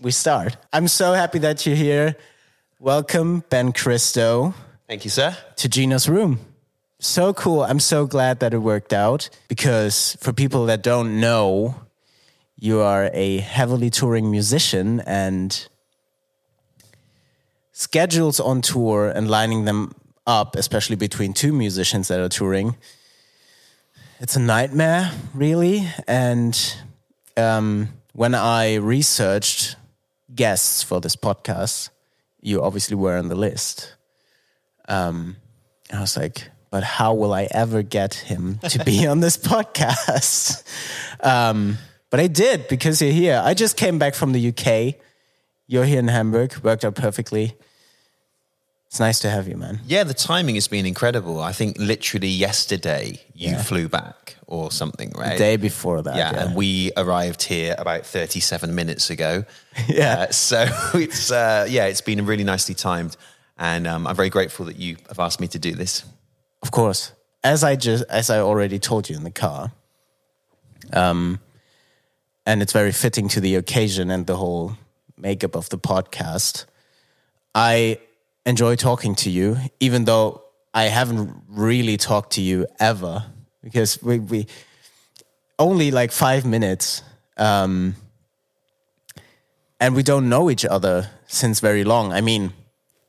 we start. I'm so happy that you're here. Welcome, Ben Christo, Thank you, sir. to Gina's room. So cool. I'm so glad that it worked out because for people that don't know, you are a heavily touring musician and schedules on tour and lining them up, especially between two musicians that are touring, it's a nightmare, really. And um, when I researched guests for this podcast, you obviously were on the list. Um, I was like, but how will I ever get him to be on this podcast? Um, but I did because you're here. I just came back from the UK. You're here in Hamburg, worked out perfectly. It's nice to have you, man. Yeah, the timing has been incredible. I think literally yesterday you Yeah. flew back or something, right? The day before that. yeah, and we arrived here about 37 minutes ago. Yeah. Uh, so it's, uh, yeah, it's been really nicely timed. And um, I'm very grateful that you have asked me to do this. Of course. As I just as I already told you in the car. Um and it's very fitting to the occasion and the whole makeup of the podcast. I enjoy talking to you, even though I haven't really talked to you ever because we, we only like five minutes. Um, and we don't know each other since very long. I mean,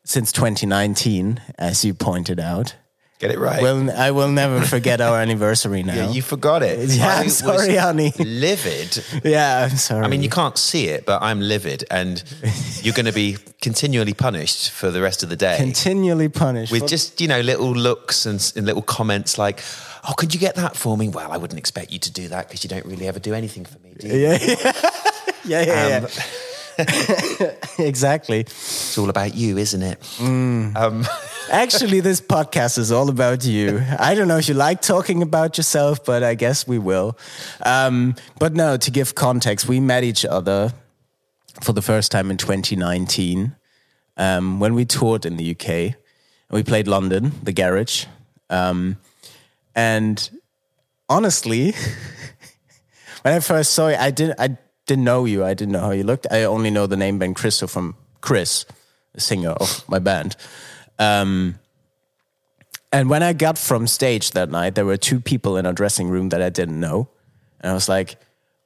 since 2019, as you pointed out. Get it right. Well, I will never forget our anniversary now. yeah, you forgot it. Yeah, I I'm sorry, honey. Livid. yeah, I'm sorry. I mean, you can't see it, but I'm livid, and you're going to be continually punished for the rest of the day continually punished. with just you know little looks and, and little comments like, "Oh, could you get that for me?" Well, I wouldn't expect you to do that because you don't really ever do anything for me, do you? yeah, yeah, yeah, yeah, Um, yeah. exactly. It's all about you, isn't it? Mm. Um, Actually, this podcast is all about you. I don't know if you like talking about yourself, but I guess we will. Um, but no, to give context, we met each other for the first time in 2019 um, when we toured in the UK. We played London, the Garage. Um, and honestly, when I first saw it, I didn't, I didn't know you. I didn't know how you looked. I only know the name Ben Christo from Chris, the singer of my band. Um, and when I got from stage that night, there were two people in our dressing room that I didn't know. And I was like,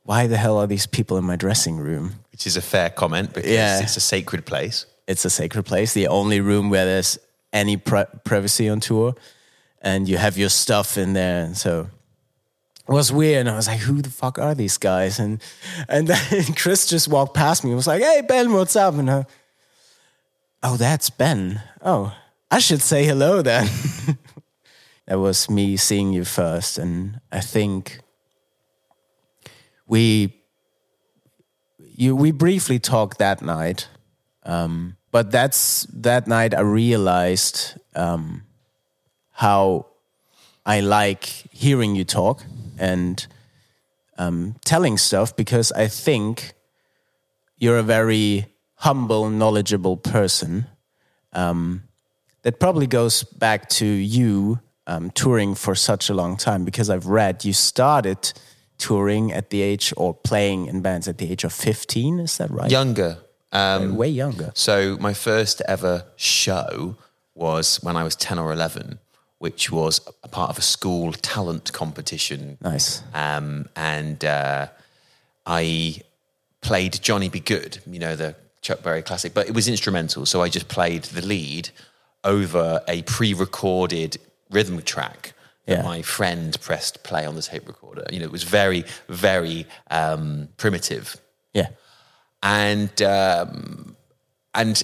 why the hell are these people in my dressing room? which is a fair comment because Yeah. it's a sacred place. It's a sacred place, the only room where there's any pri- privacy on tour. And you have your stuff in there. And so was weird. And I was like, who the fuck are these guys? And, and then Chris just walked past me and was like, hey, Ben, what's up? And I, oh, that's Ben. Oh, I should say hello then. that was me seeing you first. And I think we you we briefly talked that night. Um, but that's that night I realized um, how I like hearing you talk and um, telling stuff because I think you're a very humble, knowledgeable person. Um, that probably goes back to you um, touring for such a long time because I've read you started touring at the age or playing in bands at the age of 15. Is that right? Younger. Um, Way younger. So my first ever show was when I was 10 or 11, which was a part of a school talent competition. Nice. Um, and uh, I played Johnny B. Goode, you know, the Chuck Berry classic, but it was instrumental. So I just played the lead over a pre recorded rhythm track that Yeah. my friend pressed play on the tape recorder. You know, it was very, very um, primitive Yeah. and um, and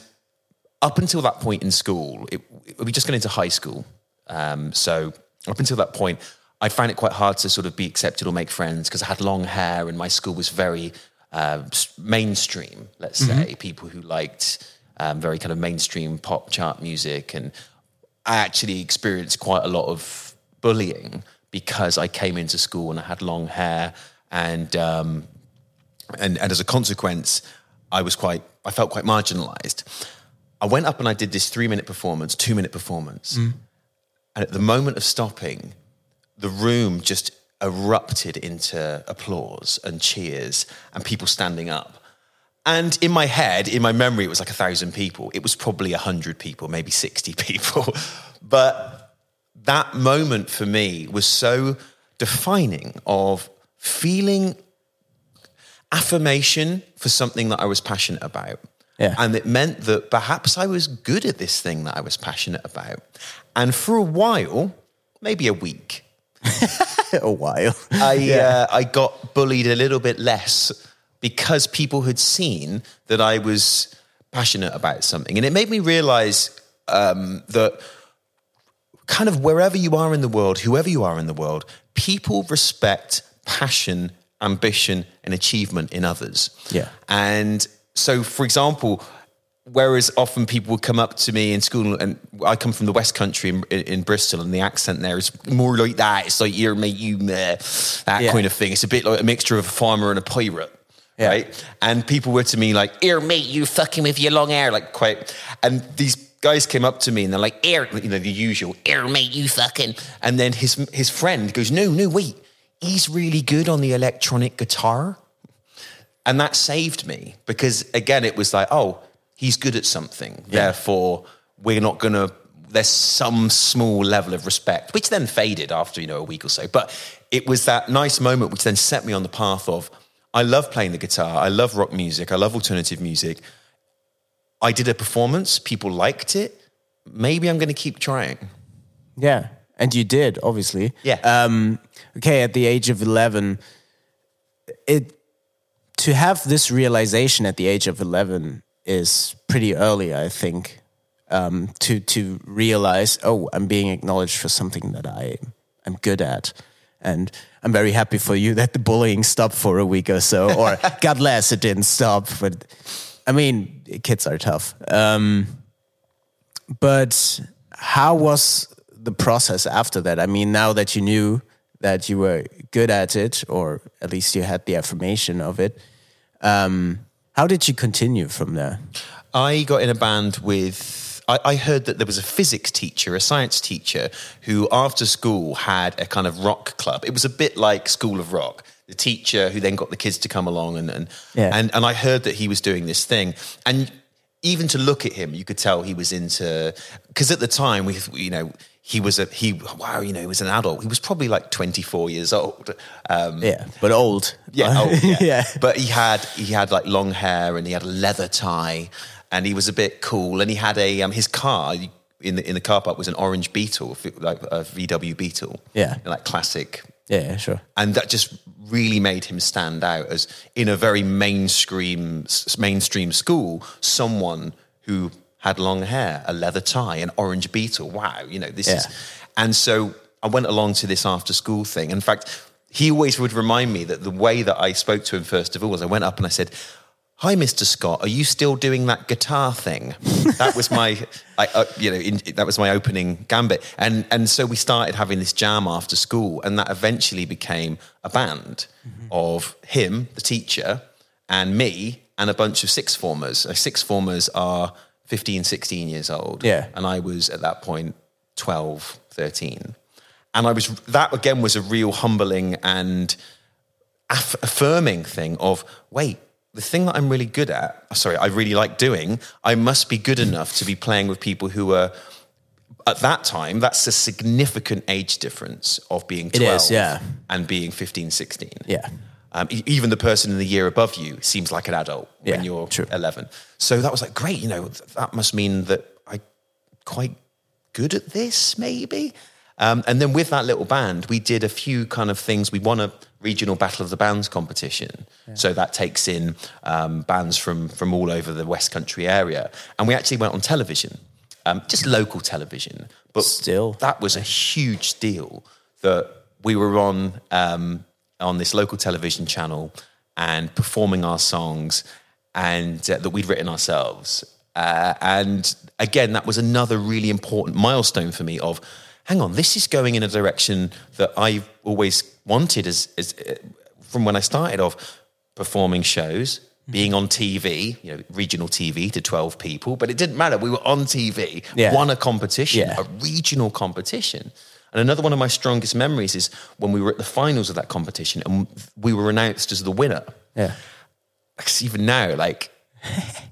up until that point in school, it, it, we just got into high school. Um, so up until that point, I found it quite hard to sort of be accepted or make friends because I had long hair, and my school was very uh, mainstream. Let's say. People who liked um, very kind of mainstream pop chart music, and I actually experienced quite a lot of bullying because I came into school and I had long hair. And um, and and as a consequence, I was quite I felt quite marginalized. I went up and I did this three minute performance, two minute performance, and at the moment of stopping, the room just erupted into applause and cheers and people standing up. And in my head, in my memory, it was like a thousand people. It was probably a hundred people, maybe 60 people. But that moment for me was so defining of feeling affirmation for something that I was passionate about. Yeah. And it meant that perhaps I was good at this thing that I was passionate about. And for a while, maybe a week, a while. I uh, I got bullied a little bit less because people had seen that I was passionate about something, and it made me realize um, that kind of wherever you are in the world, whoever you are in the world, people respect passion, ambition, and achievement in others. Yeah. and so, for example. Whereas often people would come up to me in school, and I come from the West Country in, in, in Bristol, and the accent there is more like that. It's like you're mate, you meh, that Yeah. kind of thing. It's a bit like a mixture of a farmer and a pirate, Yeah. right? And people were to me like, "Here, mate, you fucking with your long hair," like quite. And these guys came up to me and they're like, "Here," you know, the usual, "Here, mate, you fucking." And then his his friend goes, "No, no, wait, he's really good on the electronic guitar." And that saved me because again, it was like, oh, he's good at something. Therefore, we're not going to, there's some small level of respect, which then faded after, you know, a week or so. But it was that nice moment which then set me on the path of, I love playing the guitar. I love rock music. I love alternative music. I did a performance. People liked it. Maybe I'm going to keep trying. Yeah, and you did obviously. Yeah. Um, okay, at the age of eleven, it to have this realization at the age of eleven is pretty early, I think. Um, to to realize, oh, I'm being acknowledged for something that I am good at, and I'm very happy for you that the bullying stopped for a week or so, or God bless, it didn't stop. But I mean, kids are tough. Um, but how was the process after that? I mean, now that you knew that you were good at it, or at least you had the affirmation of it, um, how did you continue from there? I got in a band with. I, I heard that there was a physics teacher, a science teacher, who after school had a kind of rock club. It was a bit like School of Rock. The teacher who then got the kids to come along and and Yeah. and, and I heard that he was doing this thing and even to look at him, you could tell he was into because at the time we you know he was a he wow you know he was an adult. He was probably like twenty four years old. Um, Yeah, but old. yeah, oh, yeah. yeah. But he had he had like long hair and he had a leather tie and he was a bit cool and he had a um, his car in the in the car park was an orange Beetle like a VW Beetle. Yeah. like classic. Yeah, yeah, sure. And that just really made him stand out as in a very mainstream mainstream school someone who had long hair, a leather tie, an orange Beetle. Wow, you know this is. And so I went along to this after school thing. In fact, he always would remind me that the way that I spoke to him first of all was I went up and I said, "Hi, Mr. Scott, are you still doing that guitar thing?" that was my, I, uh, you know, in, that was my opening gambit. And and so we started having this jam after school, and that eventually became a band of him, the teacher, and me, and a bunch of six formers. Uh, Six formers are 15, 16 years old. Yeah. And I was at that point 12, 13. And I was, that again was a real humbling and aff- affirming thing of, wait, the thing that I'm really good at, oh, sorry, I really like doing, I must be good enough to be playing with people who are, at that time, that's a significant age difference of being 12 is, yeah. and being 15, 16. Yeah. Um, even the person in the year above you seems like an adult Yeah, when you're true. 11. So that was like, great, you know, that must mean that I quite good at this, maybe. Um, and then with that little band, we did a few kind of things. We won a regional Battle of the Bands competition. So that takes in um, bands from, from all over the West Country area. And we actually went on television, um, just local television. But Still. that was a huge deal that we were on um, on this local television channel and performing our songs and uh, that we'd written ourselves. Uh, and again, that was another really important milestone for me of, hang on, this is going in a direction that I've always wanted as, as uh, from when I started of performing shows, being on TV, you know, regional TV to 12 people, but it didn't matter. We were on TV, Yeah. won a competition, Yeah. a regional competition. And another one of my strongest memories is when we were at the finals of that competition and we were announced as the winner. Yeah. 'cause even now, like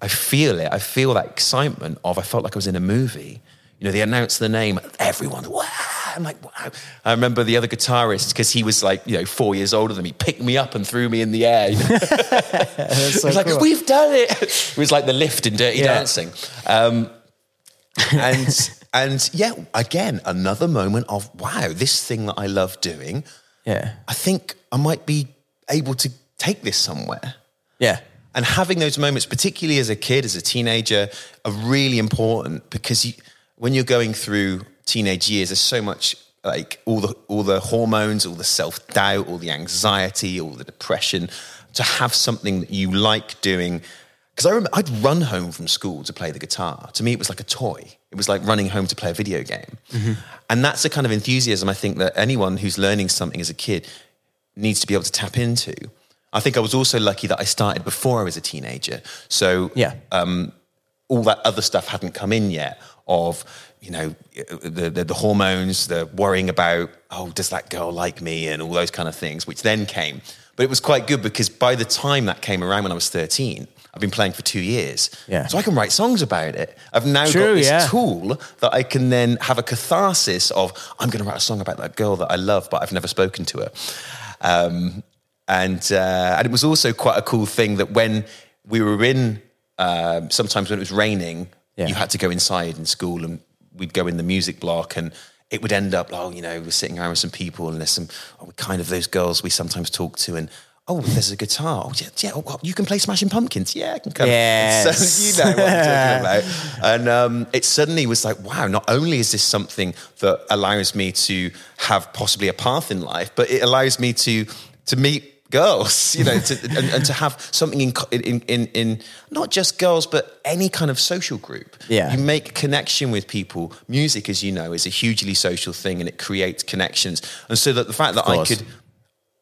I feel it. I feel that excitement of I felt like I was in a movie. You know, they announced the name, everyone, wow. I'm like, wow. I remember the other guitarist because he was like, you know, four years older than me, picked me up and threw me in the air. That's so was like, cool. we've done it. It was like the lift in Dirty Yeah. Dancing. Um, and and yeah, again, another moment of wow, this thing that I love doing. yeah, I think I might be able to take this somewhere. yeah, And having those moments, particularly as a kid, as a teenager, are really important because you, when you're going through teenage years, there's so much like all the all the hormones, all the self doubt, all the anxiety, all the depression. To have something that you like doing, because I remember I'd run home from school to play the guitar. To me, it was like a toy. It was like running home to play a video game, mm-hmm. and that's the kind of enthusiasm I think that anyone who's learning something as a kid needs to be able to tap into. I think I was also lucky that I started before I was a teenager. So yeah, um, all that other stuff hadn't come in yet of, you know, the, the, the hormones, the worrying about, oh, does that girl like me? And all those kind of things, which then came. But it was quite good because by the time that came around when I was 13, I've been playing for two years. Yeah. So I can write songs about it. I've now True, got this yeah. tool that I can then have a catharsis of, I'm going to write a song about that girl that I love, but I've never spoken to her. Um, and uh, and it was also quite a cool thing that when we were in, um sometimes when it was raining, Yeah. you had to go inside in school, and we'd go in the music block, and it would end up, oh, you know, we're sitting around with some people, and there's some oh, kind of those girls we sometimes talk to, and. Oh, there's a guitar. Oh, yeah, yeah. Oh, you can play Smashing Pumpkins. Yeah, I can come. Yes. So you know what I'm talking about. And um, it suddenly was like, wow, not only is this something that allows me to have possibly a path in life, but it allows me to to meet girls, you know, to, and, and to have something in, in, in, in not just girls, but any kind of social group. Yeah. You make connection with people. Music, as you know, is a hugely social thing and it creates connections. And so that the fact that I could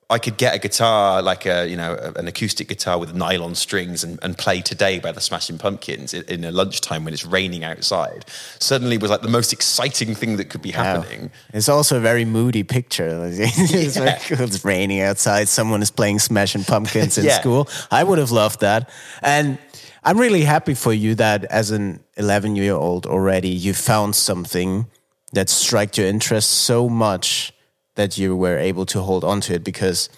I could get a guitar, like a you know an acoustic guitar with nylon strings, and, and play today by the Smashing Pumpkins in, in a lunchtime when it's raining outside. Suddenly, was like the most exciting thing that could be Wow. happening. It's also a very moody picture. it's very cool. It's raining outside. Someone is playing Smashing Pumpkins in Yeah. school. I would have loved that. And I'm really happy for you that as an 11 year old already, you found something that struck your interest so much that you were able to hold on to it because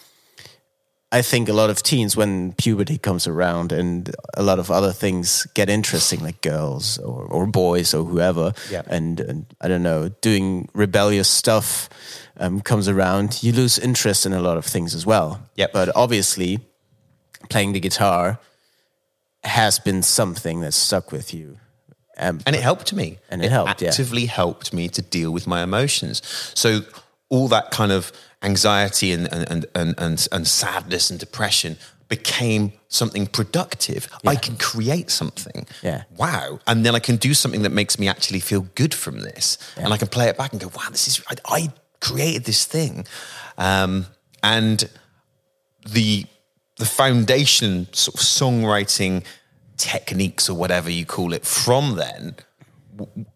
I think a lot of teens, when puberty comes around and a lot of other things get interesting, like girls or, or boys or whoever, Yeah. and, and I don't know, doing rebellious stuff um, comes around, you lose interest in a lot of things as well. Yep. But obviously, playing the guitar has been something that stuck with you. Um, and it helped me. And it helped, yeah. actively helped me to deal with my emotions. So all that kind of anxiety and and and and, and, and sadness and depression became something productive. I can create something. Yeah. Wow. And then I can do something that makes me actually feel good from this. And I can play it back and go, wow, this is I, I created this thing. Um, and the the foundation sort of songwriting techniques or whatever you call it from then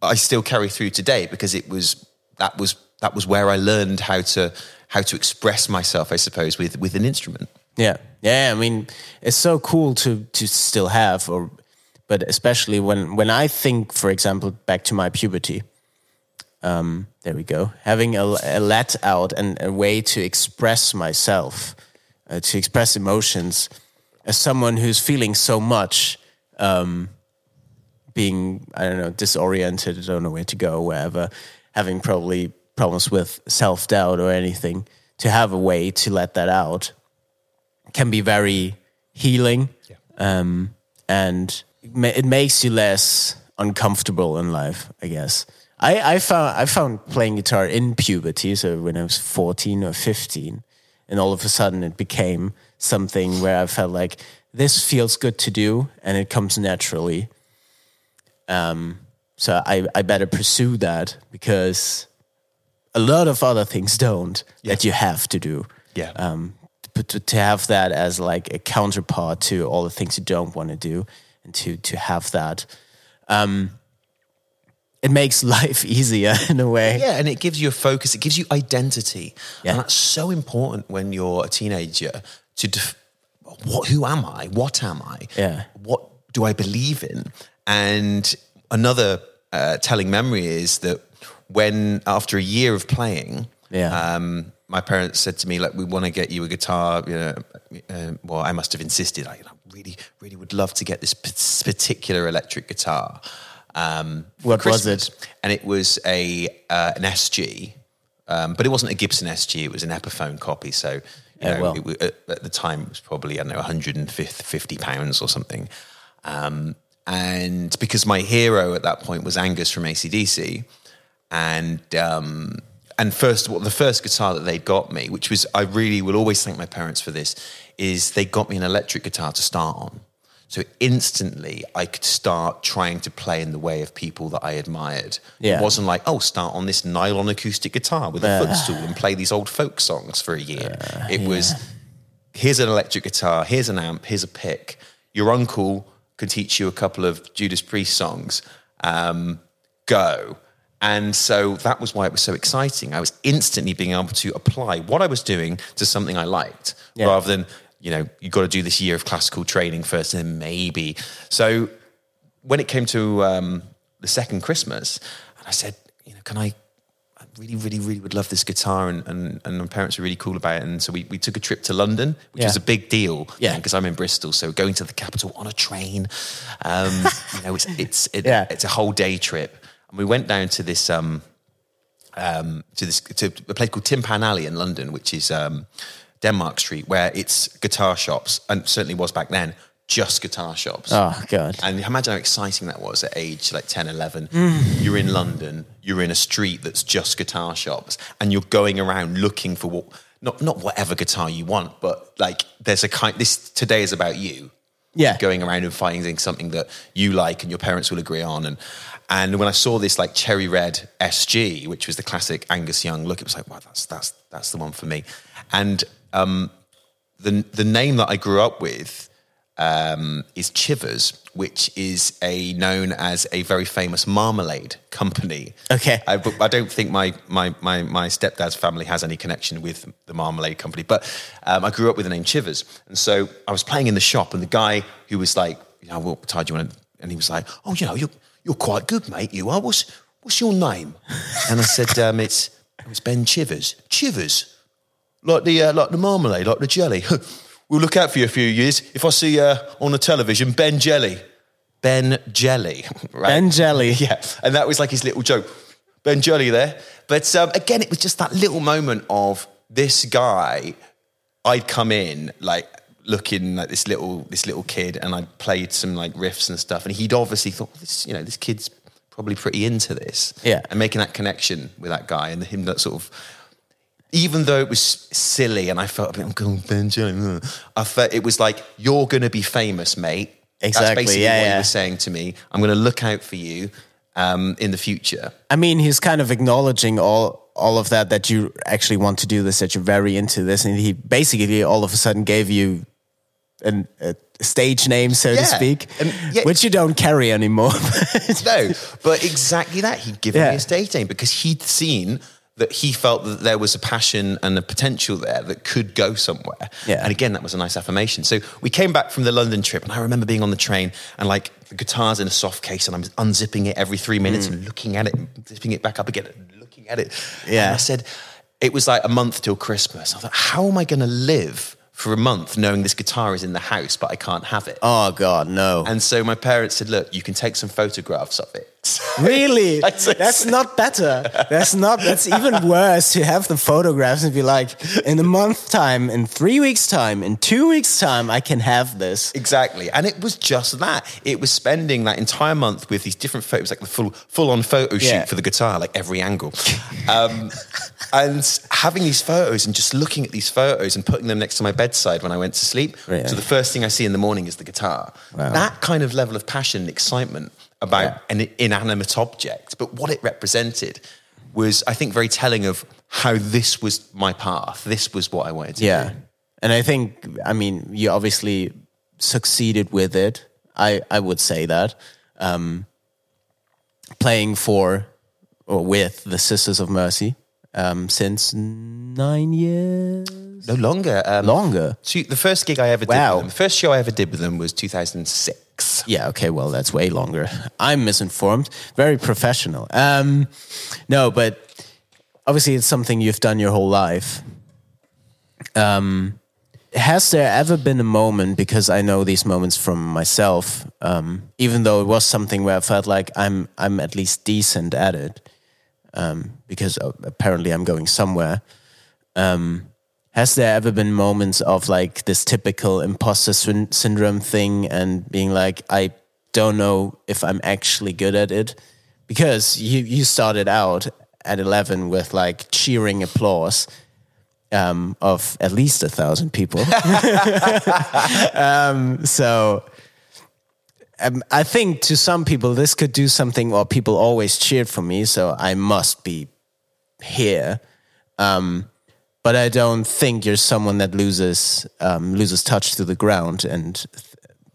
I still carry through today because it was that was that was where I learned how to how to express myself I suppose with with an instrument Yeah, yeah. I mean, it's so cool to to still have, or but especially when when I think, for example, back to my puberty. Um, there we go. Having a, a let out and a way to express myself, uh, to express emotions, as someone who's feeling so much, um, being I don't know disoriented, I don't know where to go, wherever, having probably problems with self doubt or anything. To have a way to let that out can be very healing um, and it it makes you less uncomfortable in life i guess I, I found i found playing guitar in puberty so when i was 14 or 15 and all of a sudden it became something where i felt like this feels good to do and it comes naturally um, so I, I better pursue that because a lot of other things don't that you have to do yeah um, but to, to have that as like a counterpart to all the things you don't want to do and to to have that um it makes life easier in a way yeah and it gives you a focus it gives you identity Yeah. and that's so important when you're a teenager to def- what? Who am I? What am I? Yeah. What do I believe in? And another uh, telling memory is that when after a year of playing, Yeah. um, my parents said to me, like, we want to get you a guitar. You know, uh, well, I must have insisted. I know, really, really would love to get this p- particular electric guitar. Um, What was it? And it was a uh, an SG, um, but it wasn't a Gibson SG. It was an Epiphone copy. So, you Yeah, know, well. it, at, at the time it was probably I don't know 150 pounds or something. Um, and because my hero at that point was Angus from AC/DC, and um, and first of all, the first guitar that they got me, which was I really will always thank my parents for this, is they got me an electric guitar to start on. So instantly, I could start trying to play in the way of people that I admired. Yeah. It wasn't like, oh, start on this nylon acoustic guitar with a footstool and play these old folk songs for a year. it was, here's an electric guitar, here's an amp, here's a pick. Your uncle can teach you a couple of Judas Priest songs. Um, go. And so that was why it was so exciting. I was instantly being able to apply what I was doing to something I liked Yeah. rather than, you know, you've got to do this year of classical training first and then maybe. So when it came to um, the second Christmas, and I said, you know, can I, I really, really, really would love this guitar, and, and, and my parents were really cool about it. And so we, we took a trip to London, which Yeah. was a big deal, Yeah. because I'm in Bristol. So going to the capital on a train, um, you know, it's it's it, Yeah. it's a whole day trip. And we went down to this um, um, to this to a place called Tin Pan Alley in London, which is um, Denmark Street, where it's guitar shops, and certainly was back then, just guitar shops. Oh God. And imagine how exciting that was at age like 10, 11. Mm. You're in London, you're in a street that's just guitar shops, and you're going around looking for what, not, not whatever guitar you want, but like there's a kind, this today is about you. Yeah. Going around and finding something that you like and your parents will agree on. And, and when I saw this like cherry red SG, which was the classic Angus Young look, it was like, wow, that's, that's, that's the one for me. And um, the, the name that I grew up with um, is Chivers, which is a known as a very famous marmalade company. Okay. I, but I don't think my, my, my, my stepdad's family has any connection with the marmalade company, but um, I grew up with the name Chivers. And so I was playing in the shop, and the guy who was like, you know, what do you want? And he was like, oh, you know, you're, you're quite good, mate, you are. What's, what's your name? And I said, um, it's, it's Ben Chivers. Chivers? like the uh, like the marmalade, like the jelly. we'll look out for you a few years. If I see uh, on the television Ben Jelly, Ben Jelly, right? Ben Jelly. yeah, and that was like his little joke, Ben Jelly there. But um, again, it was just that little moment of this guy. I'd come in like looking like this little this little kid, and I played some like riffs and stuff, and he'd obviously thought, this, you know, this kid's probably pretty into this, Yeah. and making that connection with that guy and him that sort of even though it was silly and I felt a bit, Ben I felt it was like, you're going to be famous, mate. That's Exactly, basically yeah, what yeah. he was saying to me. I'm going to look out for you um, in the future. I mean, he's kind of acknowledging all all of that that you actually want to do this, that you're very into this, and he basically all of a sudden gave you an, a stage name, so to speak, yeah. which you don't carry anymore. no, but exactly that. He'd given Yeah. me a stage name because he'd seen that he felt that there was a passion and a potential there that could go somewhere. Yeah. And again, that was a nice affirmation. So we came back from the London trip, and I remember being on the train and like the guitar's in a soft case, and I'm unzipping it every three minutes mm. and looking at it, and zipping it back up again, and looking at it. Yeah. And I said, it was like a month till Christmas. I thought, how am I going to live for a month knowing this guitar is in the house, but I can't have it? oh God, no! And so my parents said, look, you can take some photographs of it. Really? That's not better. That's not. That's even worse to have the photographs and be like, in a month time, in three weeks time, in two weeks time, I can have this. Exactly. And it was just that. It was spending that entire month with these different photos, like the full full on photo shoot Yeah. for the guitar, like every angle. Um, and having these photos and just looking at these photos and putting them next to my bedside when I went to sleep. Right. So the first thing I see in the morning is the guitar. Wow. That kind of level of passion and excitement about an inanimate object, but what it represented was, I think, very telling of how this was my path. This was what I wanted to do. Yeah. do. And I think, I mean, you obviously succeeded with it. I, I would say that. Um, playing for or with the Sisters of Mercy. Um, since nine years. No longer. Um, Longer. two- the first gig I ever did Wow. with them, the first show I ever did with them was 2006. Yeah, okay, well, that's way longer. I'm misinformed. Very professional. Um, no, but obviously, it's something you've done your whole life. Um, has there ever been a moment, because I know these moments from myself, um, even though it was something where I felt like I'm, I'm at least decent at it, um, because uh, apparently I'm going somewhere. Um, has there ever been moments of like this typical imposter syn- syndrome thing and being like, I don't know if I'm actually good at it? Because you, you started out at 11 with like cheering applause um, of at least a thousand people. um, so um, I think to some people, this could do something, or people always cheered for me, so I must be here. Um, but I don't think you're someone that loses um, loses touch to the ground, and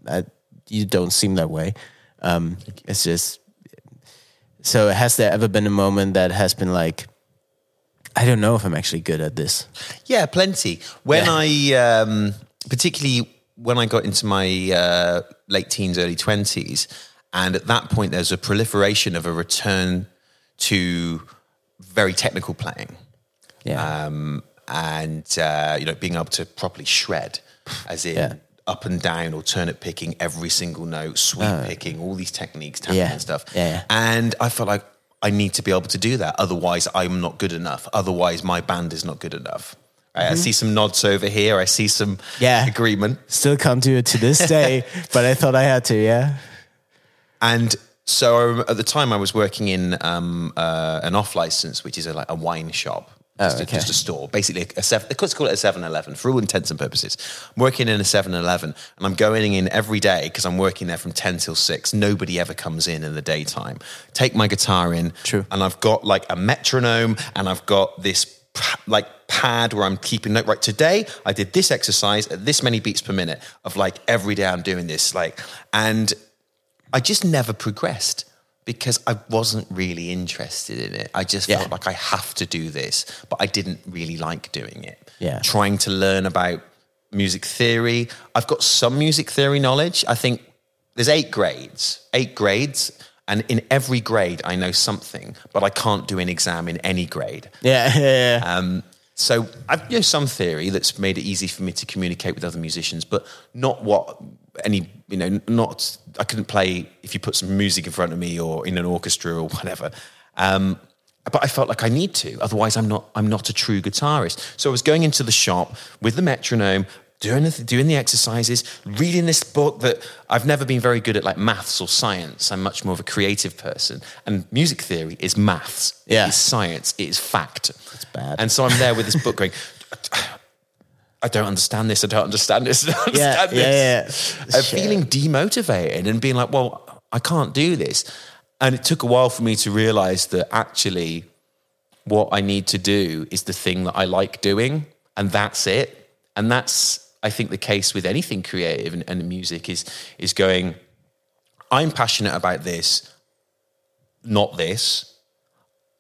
I, you don't seem that way. Um, it's just so. Has there ever been a moment that has been like, I don't know if I'm actually good at this? Yeah, plenty. When I, um, particularly when I got into my uh, late teens, early 20s, and at that point, there's a proliferation of a return to very technical playing. Yeah, um, and uh, you know being able to properly shred, as in Yeah. up and down, alternate picking every single note, sweep picking, all these techniques, tapping Yeah. and stuff. Yeah. And I felt like I need to be able to do that. Otherwise, I'm not good enough. Otherwise, my band is not good enough. Right? I see some nods over here. I see some Mm-hmm. Yeah. agreement. still can't do it to this day, but I thought I had to. Yeah, And so at the time, I was working in um, uh, an off license, which is a, like a wine shop. Just, Oh, a, just a store, basically a seven. Let's call it a 7-Eleven for all intents and purposes. I'm working in a 7-Eleven, and I'm going in every day because I'm working there from ten till six. Nobody ever comes in in the daytime. Take my guitar in, True. and I've got like a metronome, and I've got this like pad where I'm keeping note. Right, today I did this exercise at this many beats per minute. Of like every day I'm doing this, like, and I just never progressed because I wasn't really interested in it. I just Yeah. felt like I have to do this, but I didn't really like doing it. Yeah. Trying to learn about music theory. I've got some music theory knowledge. I think there's eight grades, eight grades. And in every grade, I know something, but I can't do an exam in any grade. yeah, yeah. yeah. Um, so I've you know some theory that's made it easy for me to communicate with other musicians, but not what any you know not I couldn't play if you put some music in front of me or in an orchestra or whatever. Um, but I felt like I need to, otherwise I'm not I'm not a true guitarist. So I was going into the shop with the metronome. Doing the, doing the exercises, reading this book that I've never been very good at, like maths or science. I'm much more of a creative person, and music theory is maths. Yeah. it is science. It is fact. It's bad. And so I'm there with this book going, I don't understand this. I don't understand this. I don't Yeah, understand yeah, this. yeah. Uh, feeling demotivated and being like, well, I can't do this. And it took a while for me to realize that actually what I need to do is the thing that I like doing. And that's it. And that's, I think, the case with anything creative and, and music is, is going, I'm passionate about this, not this.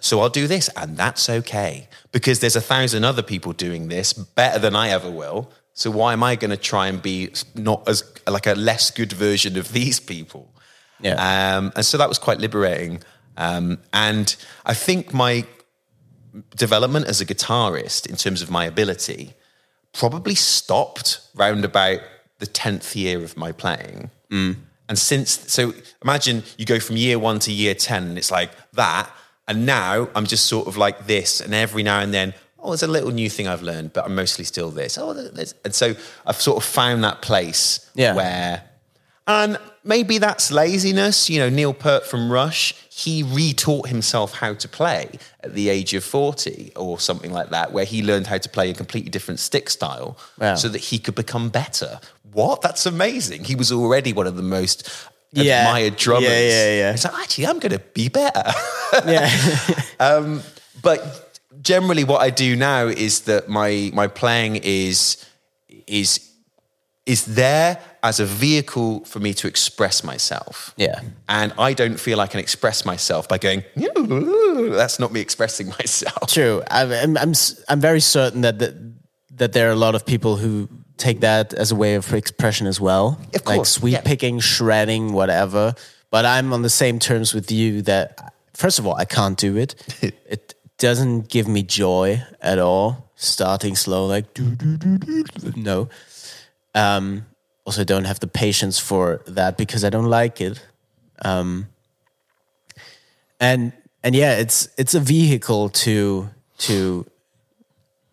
So I'll do this, and that's okay because there's a thousand other people doing this better than I ever will. So why am I going to try and be not as like a less good version of these people? Yeah. Um, and so that was quite liberating. Um, and I think my development as a guitarist, in terms of my ability, probably stopped round about the tenth year of my playing. Mm. And since, so imagine you go from year one to year 10 and it's like that. And now I'm just sort of like this. And every now and then, oh, there's a little new thing I've learned, but I'm mostly still this. Oh, there's, and so I've sort of found that place Yeah. where, and maybe that's laziness. You know, Neil Peart from Rush, he retaught himself how to play at the age of 40 or something like that, where he learned how to play a completely different stick style Wow. so that he could become better. What? That's amazing. He was already one of the most Yeah. admired drummers. Yeah, yeah, yeah. It's like, actually, I'm going to be better. yeah. Um, but generally what I do now is that my my playing is is is there as a vehicle for me to express myself. Yeah. And I don't feel I can express myself by going, that's not me expressing myself. True. I'm, I'm, I'm, very certain that, that that there are a lot of people who take that as a way of expression as well. Of course. like sweet yeah. picking, shredding, whatever. But I'm on the same terms with you that, first of all, I can't do it. it doesn't give me joy at all. Starting slow, like, no. Um, also, don't have the patience for that because I don't like it. Um, and and yeah, it's it's a vehicle to to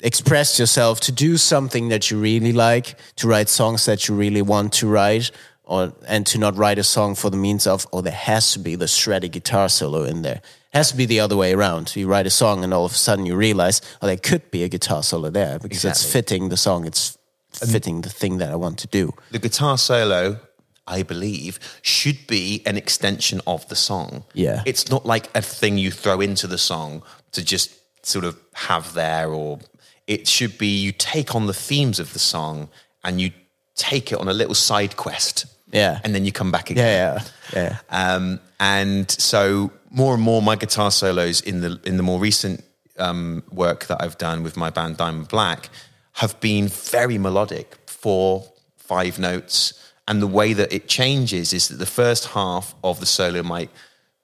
express yourself, to do something that you really like, to write songs that you really want to write, or and to not write a song for the means of oh there has to be the shreddy guitar solo in there. It has to be the other way around. You write a song and all of a sudden you realize oh there could be a guitar solo there because it's fitting the song. It's fitting the thing that I want to do. The guitar solo, I believe, should be an extension of the song. Yeah. It's not like a thing you throw into the song to just sort of have there, or it should be you take on the themes of the song and you take it on a little side quest. Yeah. And then you come back again. Yeah, yeah, yeah. Um, and so more and more my guitar solos in the in the more recent um, work that I've done with my band Diamond Black have been very melodic, four, five notes. And the way that it changes is that the first half of the solo might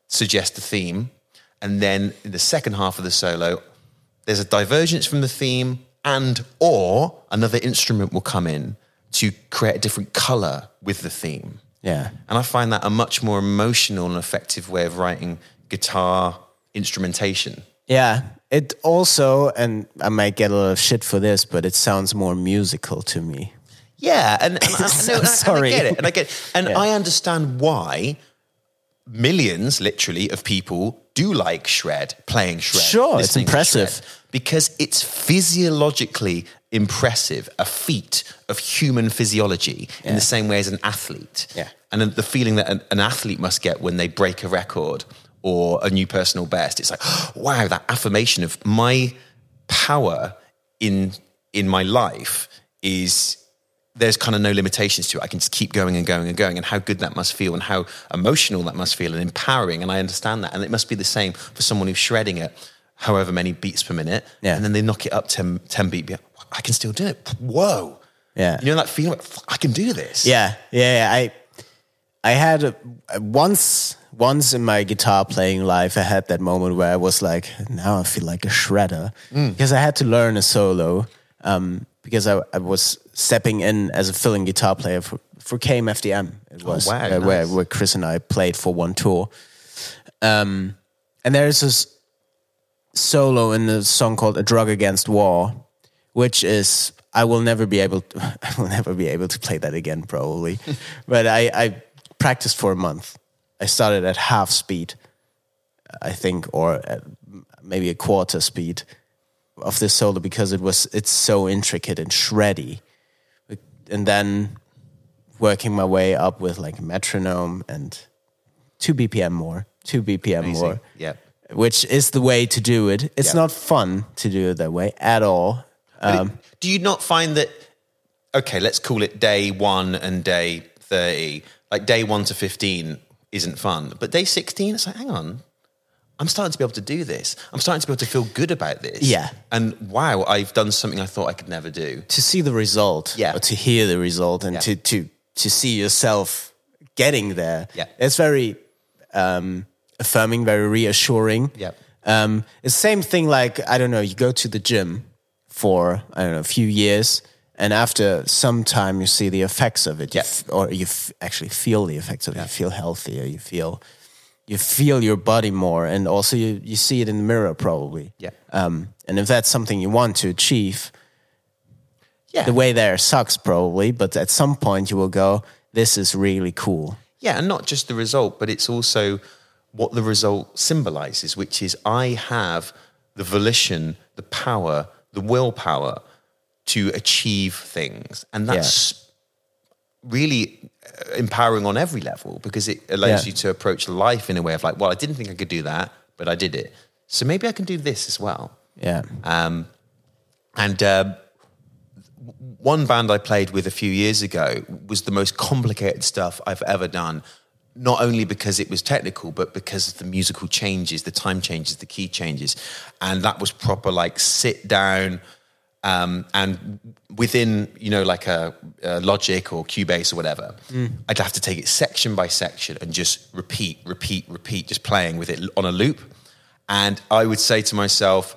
suggest a theme, and then in the second half of the solo, there's a divergence from the theme, and or another instrument will come in to create a different color with the theme. Yeah. And I find that a much more emotional and effective way of writing guitar instrumentation. Yeah. It also, and I might get a lot of shit for this, but it sounds more musical to me. Yeah, and, and, I, So no, and I- sorry. and I get it, and I get, and I understand why millions, literally, of people do like shred, playing shred. Sure, it's impressive. shred, because it's physiologically impressive, a feat of human physiology in the same way as an athlete. Yeah. and the feeling that an, an athlete must get when they break a record or a new personal best. It's like, wow, that affirmation of my power in in my life is there's kind of no limitations to it. I can just keep going and going and going, and how good that must feel, and how emotional that must feel, and empowering. And I understand that, and it must be the same for someone who's shredding it, however many beats per minute, Yeah. and then they knock it up 10, 10 beat. I can still do it. Whoa! Yeah. you know that feeling. I can do this. Yeah, yeah, yeah. I I had a, once once in my guitar playing life, I had that moment where I was like, now I feel like a shredder because I had to learn a solo um, because I, I was stepping in as a filling guitar player for for KMFDM. It was wow, uh, where nice. where Chris and I played for one tour. Um, and there's this solo in the song called "A Drug Against War," which is I will never be able to, I will never be able to play that again probably. but I, I practiced for a month. I started at half speed, I think, or at maybe a quarter speed of this solo because it was it's so intricate and shreddy, and then working my way up with like metronome and two BPM more, two BPM Amazing. more Yeah. which is the way to do it. It's Yeah. not fun to do it that way at all. But it- Um, do you not find that? Okay, let's call it day one and day thirty. Like day one to fifteen isn't fun, but day sixteen, it's like, hang on, I'm starting to be able to do this. I'm starting to be able to feel good about this. Yeah. and wow, I've done something I thought I could never do. to see the result, Yeah. or to hear the result, and Yeah. to to to see yourself getting there, Yeah. it's very um, affirming, very reassuring. Yeah. um, it's the same thing. Like I don't know, you go to the gym for I don't know a few years. And after some time, you see the effects of it, Yeah. or you f- actually feel the effects of it. You feel healthier. You feel, you feel your body more, and also you, you see it in the mirror probably. Yeah. Um, and if that's something you want to achieve, Yeah, the way there sucks probably, but at some point you will go, this is really cool. Yeah, and not just the result, but it's also what the result symbolizes, which is I have the volition, the power, the willpower to achieve things. And that's really uh, empowering on every level because it allows Yeah. you to approach life in a way of like, well, I didn't think I could do that, but I did it. So maybe I can do this as well. Yeah. Um, and um, one band I played with a few years ago was the most complicated stuff I've ever done. Not only because it was technical, but because of the musical changes, the time changes, the key changes. And that was proper, like, sit down, um, and within you know like a, a, Logic or Cubase or whatever, mm. I'd have to take it section by section and just repeat, repeat, repeat, just playing with it on a loop. And I would say to myself,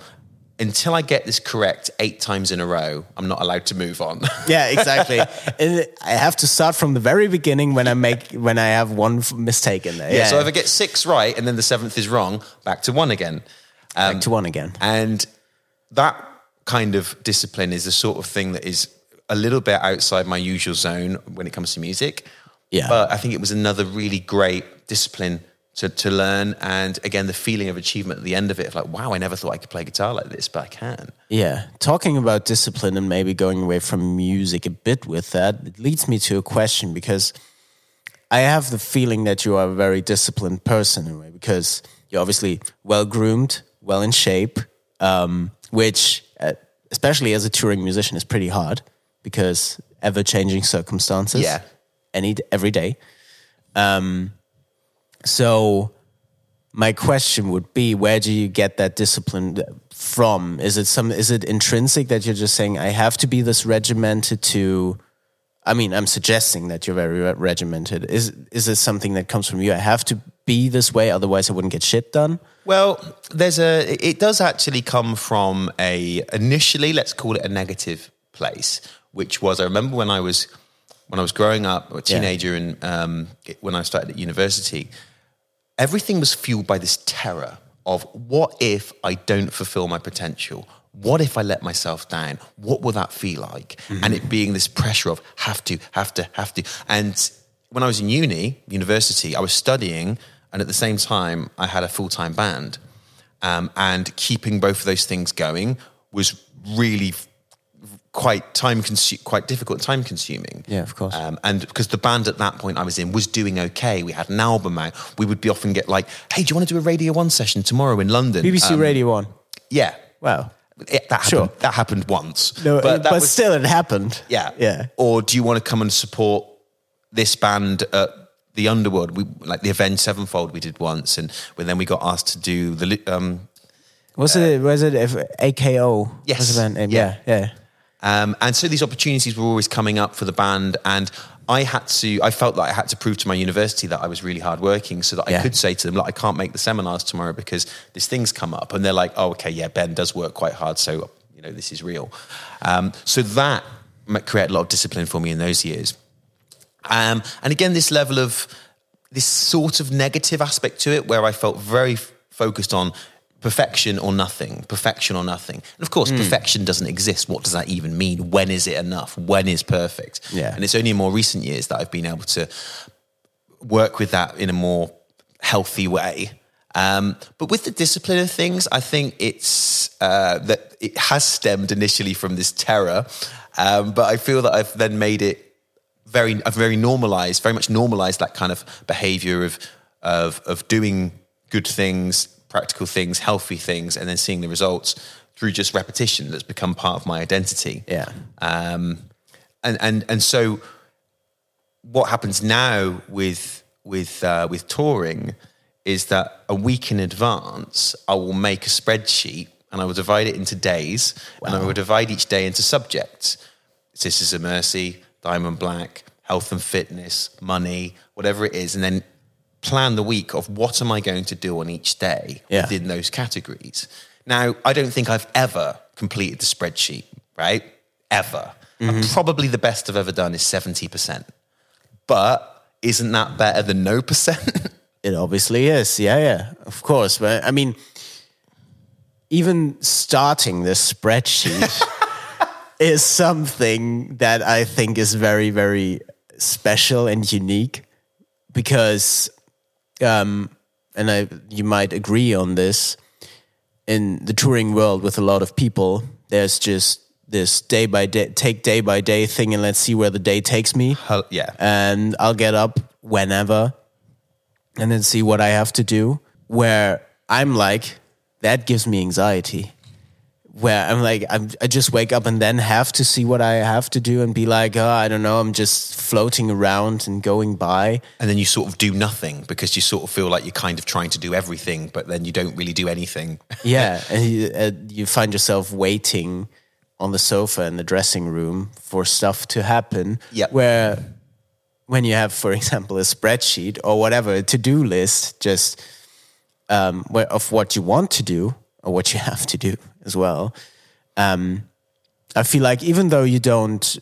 until I get this correct eight times in a row, I'm not allowed to move on. yeah, exactly. I have to start from the very beginning when I make when I have one mistake in there. Yeah. yeah. So if I get six right and then the seventh is wrong, back to one again. Um, back to one again. And that kind of discipline is the sort of thing that is a little bit outside my usual zone when it comes to music. Yeah. But I think it was another really great discipline to, to learn. And again, the feeling of achievement at the end of it, of like, wow, I never thought I could play guitar like this, but I can. Yeah. Talking about discipline and maybe going away from music a bit with that, it leads me to a question because I have the feeling that you are a very disciplined person in a way because you're obviously well groomed, well in shape, um, which especially as a touring musician, is pretty hard because ever changing circumstances. Yeah. Any every day. Um, so my question would be, where do you get that discipline from? Is it some? Is it intrinsic that you're just saying I have to be this regimented to? I mean, I'm suggesting that you're very regimented. Is is this something that comes from you? I have to be this way, otherwise I wouldn't get shit done. Well, there's a. It does actually come from a initially, let's call it a negative place, which was I remember when I was when I was growing up, a teenager, yeah. and um, when I started at university, everything was fueled by this terror of what if I don't fulfill my potential? What if I let myself down? What will that feel like? Mm-hmm. And it being this pressure of have to, have to, have to. And when I was in uni, university, I was studying and at the same time, I had a full time band. Um, and keeping both of those things going was really quite time consu- quite difficult time consuming yeah of course um, and because the band at that point i was in was doing okay we had an album out we would be often get like hey do you want to do a radio one session tomorrow in london bbc um, radio one yeah wow it, that sure. happened, that happened once no but, but was, still it happened yeah yeah or do you want to come and support this band at the Underworld, we like the Avenged Sevenfold we did once, and then we got asked to do the. Um, was uh, it was it AKO? Yes, event name? yeah, yeah. Um, and so these opportunities were always coming up for the band, and I had to. I felt like I had to prove to my university that I was really hardworking, so that yeah. I could say to them, "Look, I can't make the seminars tomorrow because this thing's come up," and they're like, "Oh, okay, yeah, Ben does work quite hard, so you know this is real." Um, so that created a lot of discipline for me in those years. Um, and again, this level of this sort of negative aspect to it, where I felt very f- focused on perfection or nothing, perfection or nothing. And of course, mm. perfection doesn't exist. What does that even mean? When is it enough? When is perfect? Yeah. And it's only in more recent years that I've been able to work with that in a more healthy way. Um, but with the discipline of things, I think it's uh, that it has stemmed initially from this terror, um, but I feel that I've then made it very, I've very normalized, very much normalized that kind of behavior of, of, of doing good things, practical things, healthy things, and then seeing the results through just repetition that's become part of my identity. Yeah. Um, and, and, and so what happens now with, with, uh, with touring is that a week in advance, I will make a spreadsheet and I will divide it into days wow. and I will divide each day into subjects. Sisters of Mercy, Diamond Black, health and fitness, money, whatever it is, and then plan the week of what am I going to do on each day yeah. within those categories. Now, I don't think I've ever completed the spreadsheet, right? Ever. Mm-hmm. Probably the best I've ever done is 70%. But isn't that better than no percent? it obviously is. Yeah, yeah, of course. But I mean, even starting this spreadsheet is something that I think is very, very special and unique because, um, and I, you might agree on this, in the touring world with a lot of people, there's just this day by day, take day by day thing, and let's see where the day takes me. yeah, and I'll get up whenever, and then see what I have to do. Where I'm like, that gives me anxiety where I'm like, I'm, I just wake up and then have to see what I have to do and be like, oh, I don't know, I'm just floating around and going by. And then you sort of do nothing because you sort of feel like you're kind of trying to do everything, but then you don't really do anything. Yeah. and you, uh, you find yourself waiting on the sofa in the dressing room for stuff to happen. Yeah, Where when you have, for example, a spreadsheet or whatever, a to do list, just um, where, of what you want to do or what you have to do as well. Um, I feel like even though you don't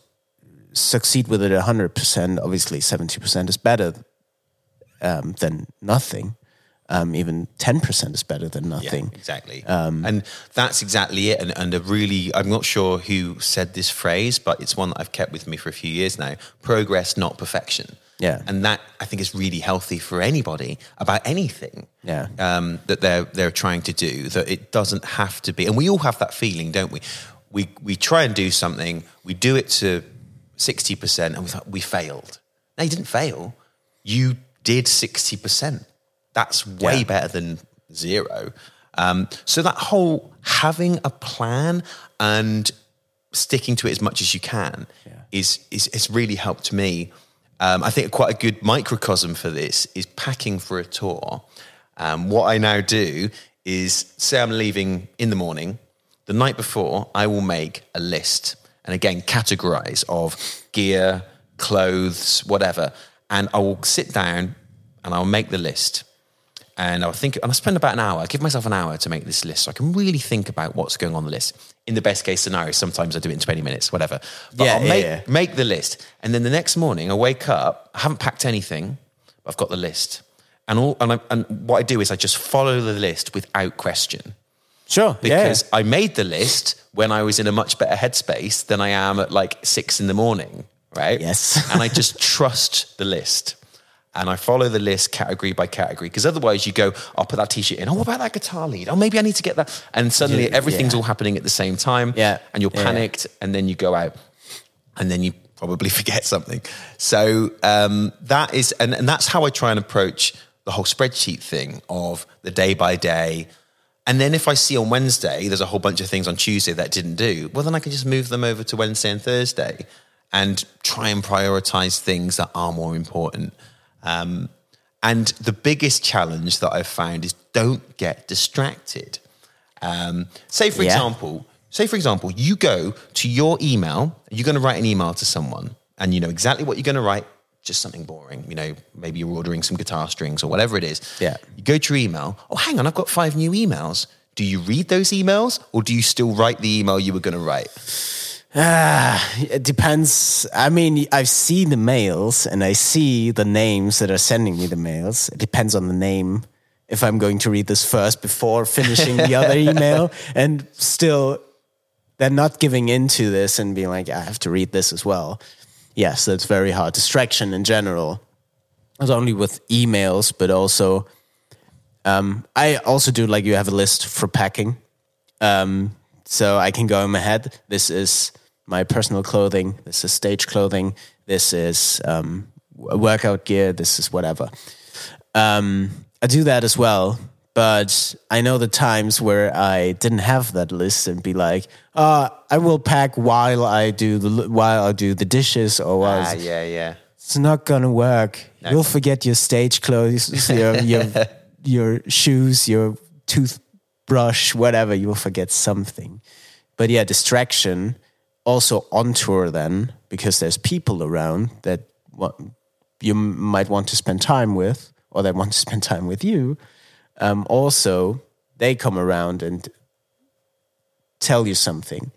succeed with it 100%, obviously 70% is better um, than nothing. Um, even 10% is better than nothing. Yeah, exactly. Um, and that's exactly it. And, and a really, I'm not sure who said this phrase, but it's one that I've kept with me for a few years now progress, not perfection. Yeah. And that I think is really healthy for anybody about anything Yeah. um, that they're, they're trying to do, that it doesn't have to be. And we all have that feeling, don't we? We, we try and do something, we do it to 60%, and we thought we failed. No, you didn't fail. You did 60%. That's way Yeah. better than zero. Um, so that whole having a plan and sticking to it as much as you can is, is is really helped me. Um, I think quite a good microcosm for this is packing for a tour. Um, what I now do is say I'm leaving in the morning. The night before, I will make a list and again categorize of gear, clothes, whatever, and I will sit down and I'll make the list and I'll think, and I spend about an hour. I give myself an hour to make this list, so I can really think about what's going on the list. In the best case scenario, sometimes I do it in twenty minutes, whatever. But Yeah, I'll yeah, make yeah. make the list, and then the next morning I wake up. I haven't packed anything, but I've got the list, and all. And, I, and what I do is I just follow the list without question Sure. because I made the list when I was in a much better headspace than I am at like six in the morning, right? Yes. and I just trust the list. And I follow the list category by category because otherwise you go, I'll put that t-shirt in. Oh, what about that guitar lead? Oh, maybe I need to get that. And suddenly Yeah, everything's yeah. all happening at the same time. Yeah, And you're yeah. panicked and then you go out and then you probably forget something. So um, that is, and, and that's how I try and approach the whole spreadsheet thing of the day by day. And then if I see on Wednesday there's a whole bunch of things on Tuesday that I didn't do, well, then I can just move them over to Wednesday and Thursday and try and prioritize things that are more important. Um, and the biggest challenge that I've found is don't get distracted. Um, say, for Yeah. example, say for example, you go to your email, you're going to write an email to someone, and you know exactly what you're going to write. Just something boring, you know. Maybe you're ordering some guitar strings or whatever it is. Yeah. You go to your email. Oh, hang on, I've got five new emails. Do you read those emails, or do you still write the email you were going to write? Ah, it depends. I mean, I've seen the mails and I see the names that are sending me the mails. It depends on the name. If I'm going to read this first before finishing the other email, and still, they're not giving into this and being like, I have to read this as well. Yes, that's very hard. Distraction in general, not only with emails, but also, um, I also do like you have a list for packing. Um, so I can go in my head. This is my personal clothing. This is stage clothing. This is um, workout gear. This is whatever. Um, I do that as well. But I know the times where I didn't have that list and be like, uh, I will pack while I do the while I do the dishes or while Ah, yeah, yeah. it's not gonna work. You'll forget your stage clothes, your your your shoes, your toothbrush, whatever. You will forget something. But yeah, distraction also on tour then because there's people around that you might want to spend time with or that want to spend time with you. Um, also, they come around and tell you something,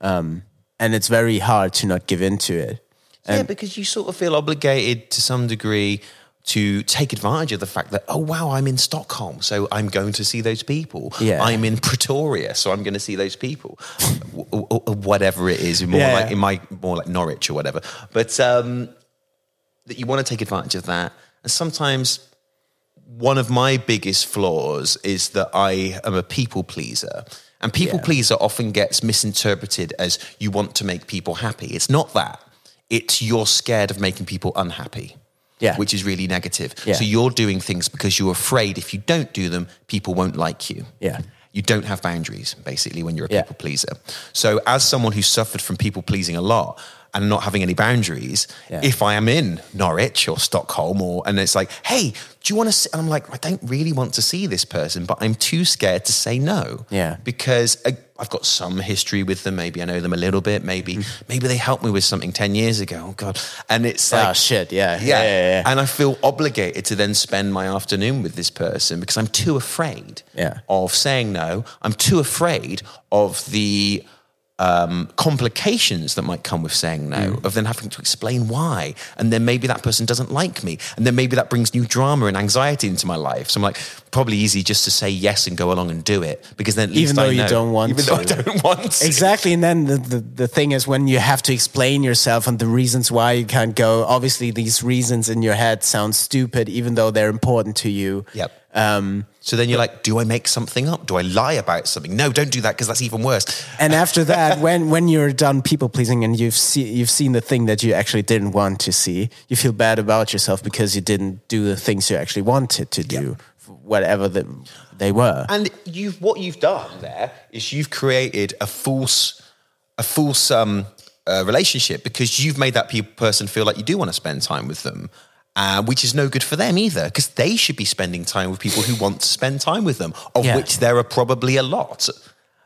um, and it's very hard to not give in to it. yeah, because you sort of feel obligated to some degree to take advantage of the fact that, oh, wow, I'm in Stockholm, so I'm going to see those people. Yeah. I'm in Pretoria, so I'm going to see those people. W- w- whatever it is, more Yeah. like in my more like Norwich or whatever. But um, that you want to take advantage of that, and sometimes one of my biggest flaws is that I am a people pleaser. And people Yeah. pleaser often gets misinterpreted as you want to make people happy. It's not that. It's you're scared of making people unhappy. Yeah. Which is really negative. Yeah. So you're doing things because you're afraid if you don't do them, people won't like you. Yeah. you don't have boundaries basically when you're a people pleaser. So as someone who suffered from people pleasing a lot and not having any boundaries, Yeah. if I am in Norwich or Stockholm or and it's like, hey, do you want to? See? And I'm like, I don't really want to see this person, but I'm too scared to say no. Yeah. because I, I've got some history with them. Maybe I know them a little bit. Maybe mm-hmm. maybe they helped me with something ten years ago. Oh God! And it's like, oh shit, yeah, yeah, yeah. yeah, yeah. And I feel obligated to then spend my afternoon with this person because I'm too afraid Yeah. of saying no. I'm too afraid of the um, complications that might come with saying no, Mm. of then having to explain why. And then maybe that person doesn't like me. And then maybe that brings new drama and anxiety into my life. So I'm like, probably easy just to say yes and go along and do it because then at least Even though I you don't want Even though I don't want to. Exactly, and then the, the the thing is when you have to explain yourself and the reasons why you can't go. Obviously, these reasons in your head sound stupid, even though they're important to you. Yep. Um, So then you're like, do I make something up? Do I lie about something? No, don't do that because that's even worse. and after that, when when you're done people pleasing and you've see, you've seen the thing that you actually didn't want to see, you feel bad about yourself because you didn't do the things you actually wanted to do, whatever the, they were. And you've what you've done there is you've created a false, a false um, uh, relationship because you've made that pe- person feel like you do want to spend time with them. Uh, which is no good for them either, because they should be spending time with people who want to spend time with them, of Yeah. which there are probably a lot.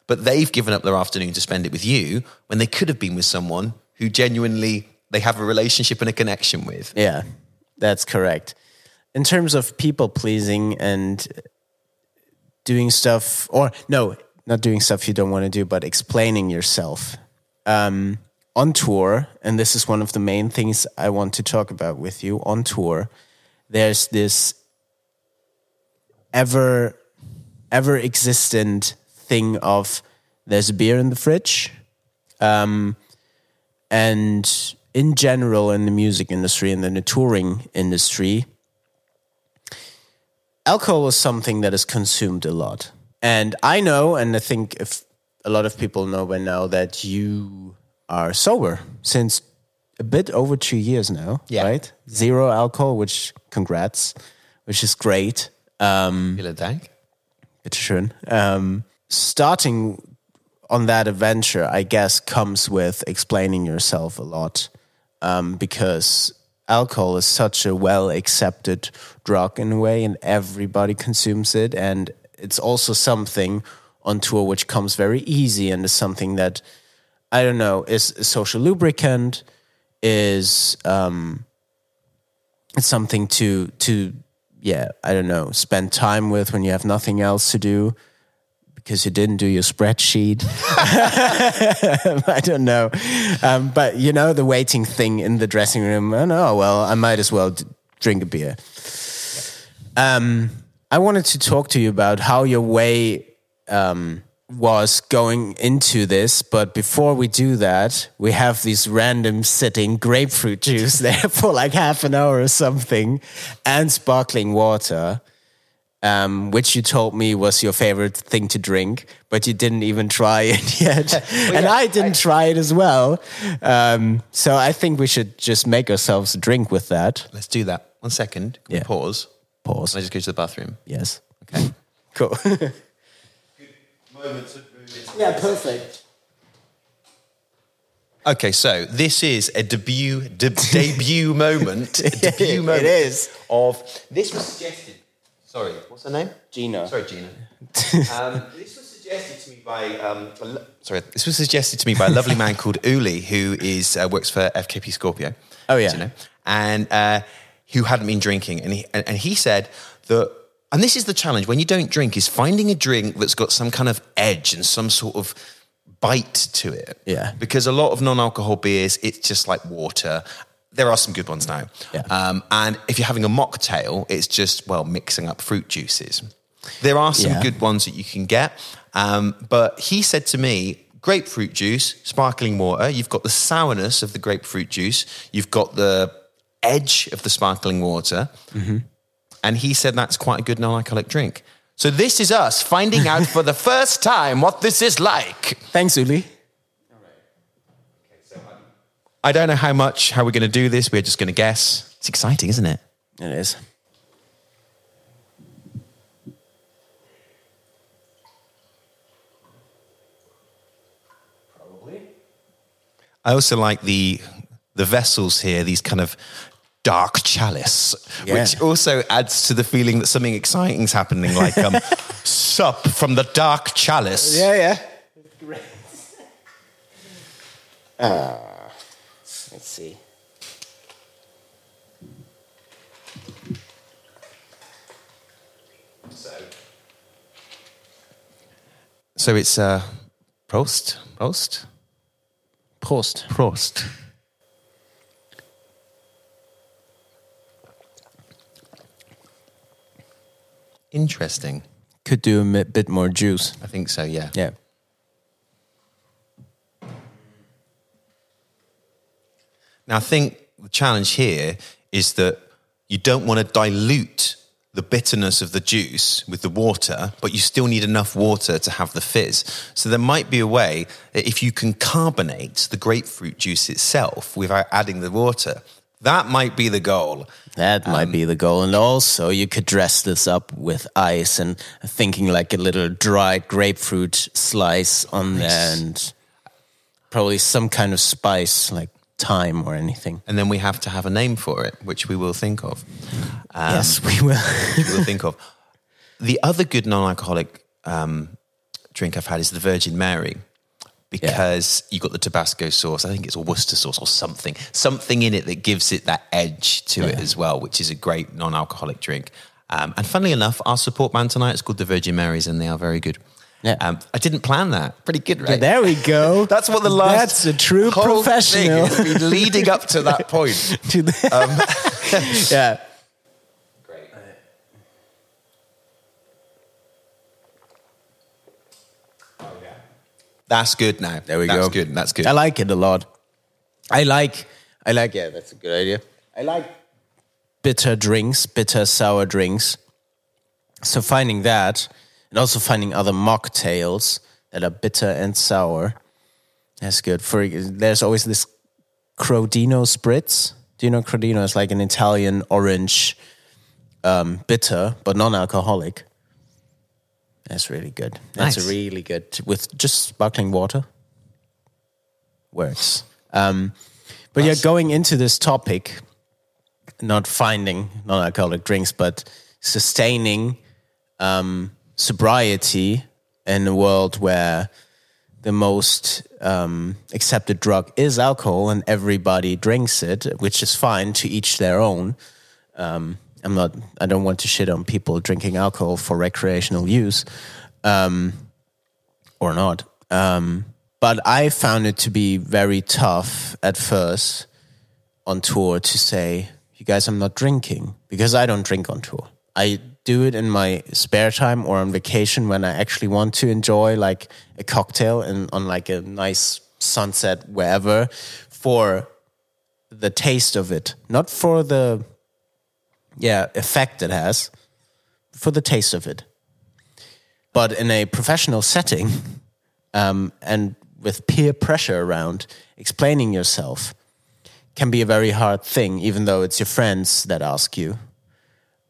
But they've given up their afternoon to spend it with you when they could have been with someone who genuinely they have a relationship and a connection with. Yeah, that's correct. In terms of people pleasing and doing stuff, or no, not doing stuff you don't want to do, but explaining yourself um, on tour, and this is one of the main things I want to talk about with you on tour. There's this ever, ever existent thing of there's a beer in the fridge, um, and in general in the music industry and in the touring industry alcohol is something that is consumed a lot and i know and i think if a lot of people know by now that you are sober since a bit over two years now Yeah. right zero alcohol which congrats which is great um Vielen Dank. Bitteschön. Um, starting on that adventure, I guess, comes with explaining yourself a lot um, because alcohol is such a well accepted drug in a way, and everybody consumes it. And it's also something on tour which comes very easy and is something that, I don't know, is a social lubricant, is um, it's something to to yeah i don't know spend time with when you have nothing else to do because you didn't do your spreadsheet. I don't know. Um, but you know the waiting thing in the dressing room oh no well i might as well d- drink a beer. Um, i wanted to talk to you about how your way um, was going into this, but before we do that, we have this random sitting grapefruit juice there for like half an hour or something, and sparkling water, um, which you told me was your favorite thing to drink, but you didn't even try it yet, and I didn't try it as well. Um, so I think we should just make ourselves a drink with that. Let's do that. One second. Can Yeah. pause? Pause. Can I just go to the bathroom? Yes. Okay. Cool. Yeah, perfect. Okay, so this is a debut de- debut moment. A debut It moment is. of this was suggested. Sorry, what's her name? Gina. Sorry, Gina. um, this was suggested to me by um, a lo- sorry. This was suggested to me by a lovely man called Uli, who is uh, works for FKP Scorpio. Oh, yeah. you know, and uh, who hadn't been drinking, and he and, and he said that. And this is the challenge when you don't drink: is finding a drink that's got some kind of edge and some sort of bite to it. Yeah. Because a lot of non-alcohol beers, it's just like water. There are some good ones now. Yeah. Um, and if you're having a mocktail, it's just well mixing up fruit juices. There are some Yeah. good ones that you can get. Um, but he said to me, grapefruit juice, sparkling water. You've got the sourness of the grapefruit juice. You've got the edge of the sparkling water. Mm-hmm. And he said that's quite a good non alcoholic drink. So this is us finding out for the first time what this is like. Thanks, Uli. I don't know how much, how we're going to do this. We're just going to guess. It's exciting, isn't it? It is. Probably. I also like the the vessels here. These kind of dark chalice, Yeah. which also adds to the feeling that something exciting is happening, like um, sup from the dark chalice. yeah. yeah. Great. Ah, let's see. So it's uh, Prost, Prost, Prost. Prost. Interesting. Could do a mi- bit more juice. I think so. Yeah. Yeah. Now, I think the challenge here is that you don't want to dilute the bitterness of the juice with the water, but you still need enough water to have the fizz. So there might be a way that if you can carbonate the grapefruit juice itself without adding the water, that might be the goal. That might be the goal. And also, you could dress this up with ice and thinking like a little dried grapefruit slice on there and probably some kind of spice like thyme or anything. And then we have to have a name for it, which we will think of. Um, yes, we will. we'll think of. The other good non-alcoholic um, drink I've had is the Virgin Mary, because you got the Tabasco sauce. I think it's a Worcester sauce or something, something in it that gives it that edge to it as well, which is a great non-alcoholic drink. Um, and funnily enough, our support band tonight is called the Virgin Marys, and they are very good. Yeah. Um, I didn't plan that. Pretty good, right? there we go. That's what the last. That's a true professional. Leading up to that point. to the, yeah. That's good now. There we That's go. That's good. That's good. I like it a lot. I like, I like, yeah, that's a good idea. I like bitter drinks, bitter sour drinks. So finding that and also finding other mocktails that are bitter and sour. That's good. For there's always this Crodino spritz. Do you know Crodino? It's like an Italian orange um, bitter, but non-alcoholic. That's really good. That's Nice. really good with just sparkling water. Works. Um, but yeah, going into this topic, not finding non-alcoholic drinks, but sustaining um, sobriety in a world where the most um, accepted drug is alcohol and everybody drinks it, which is fine to each their own. Um, I'm not. I don't want to shit on people drinking alcohol for recreational use, um, or not. Um, but I found it to be very tough at first on tour to say, "You guys, I'm not drinking," because I don't drink on tour. I do it in my spare time or on vacation when I actually want to enjoy like a cocktail and on like a nice sunset wherever for the taste of it, not for the yeah effect it has, for the taste of it. But in a professional setting, um, and with peer pressure around, explaining yourself can be a very hard thing, even though it's your friends that ask you.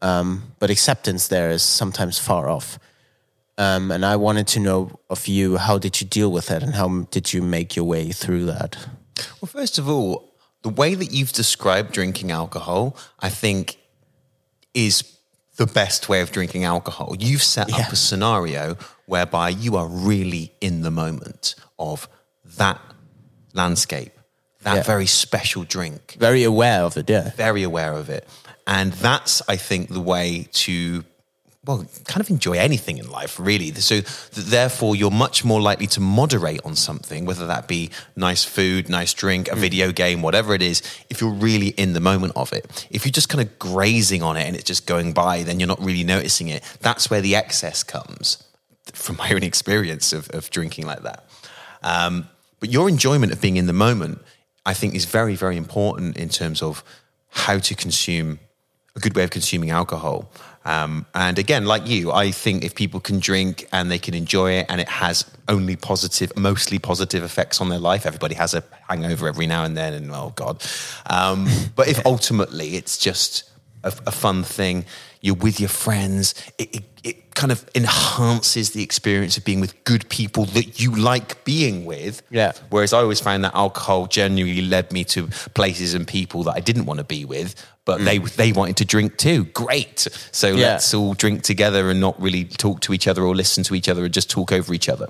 Um, but acceptance there is sometimes far off. Um, and I wanted to know of you, how did you deal with that and how did you make your way through that? Well, first of all, the way that you've described drinking alcohol, I think, is the best way of drinking alcohol. You've set Yeah. up a scenario whereby you are really in the moment of that landscape, that Yeah. very special drink. Very aware of it, yeah. very aware of it. And that's, I think, the way to, well, kind of enjoy anything in life, really. So, th- therefore, you're much more likely to moderate on something, whether that be nice food, nice drink, a video game, whatever it is, if you're really in the moment of it. If you're just kind of grazing on it and it's just going by, then you're not really noticing it. That's where the excess comes from my own experience of, of drinking like that. Um, but your enjoyment of being in the moment, I think, is very, very important in terms of how to consume a good way of consuming alcohol. Um, and again, like you, I think if people can drink and they can enjoy it and it has only positive, mostly positive effects on their life, everybody has a hangover every now and then, and oh God. Um, but if ultimately it's just a, a fun thing. You're with your friends. It, it, it kind of enhances the experience of being with good people that you like being with. Yeah. Whereas I always found that alcohol genuinely led me to places and people that I didn't want to be with, but they they wanted to drink too. Great. So Mm. Yeah. let's all drink together and not really talk to each other or listen to each other and just talk over each other.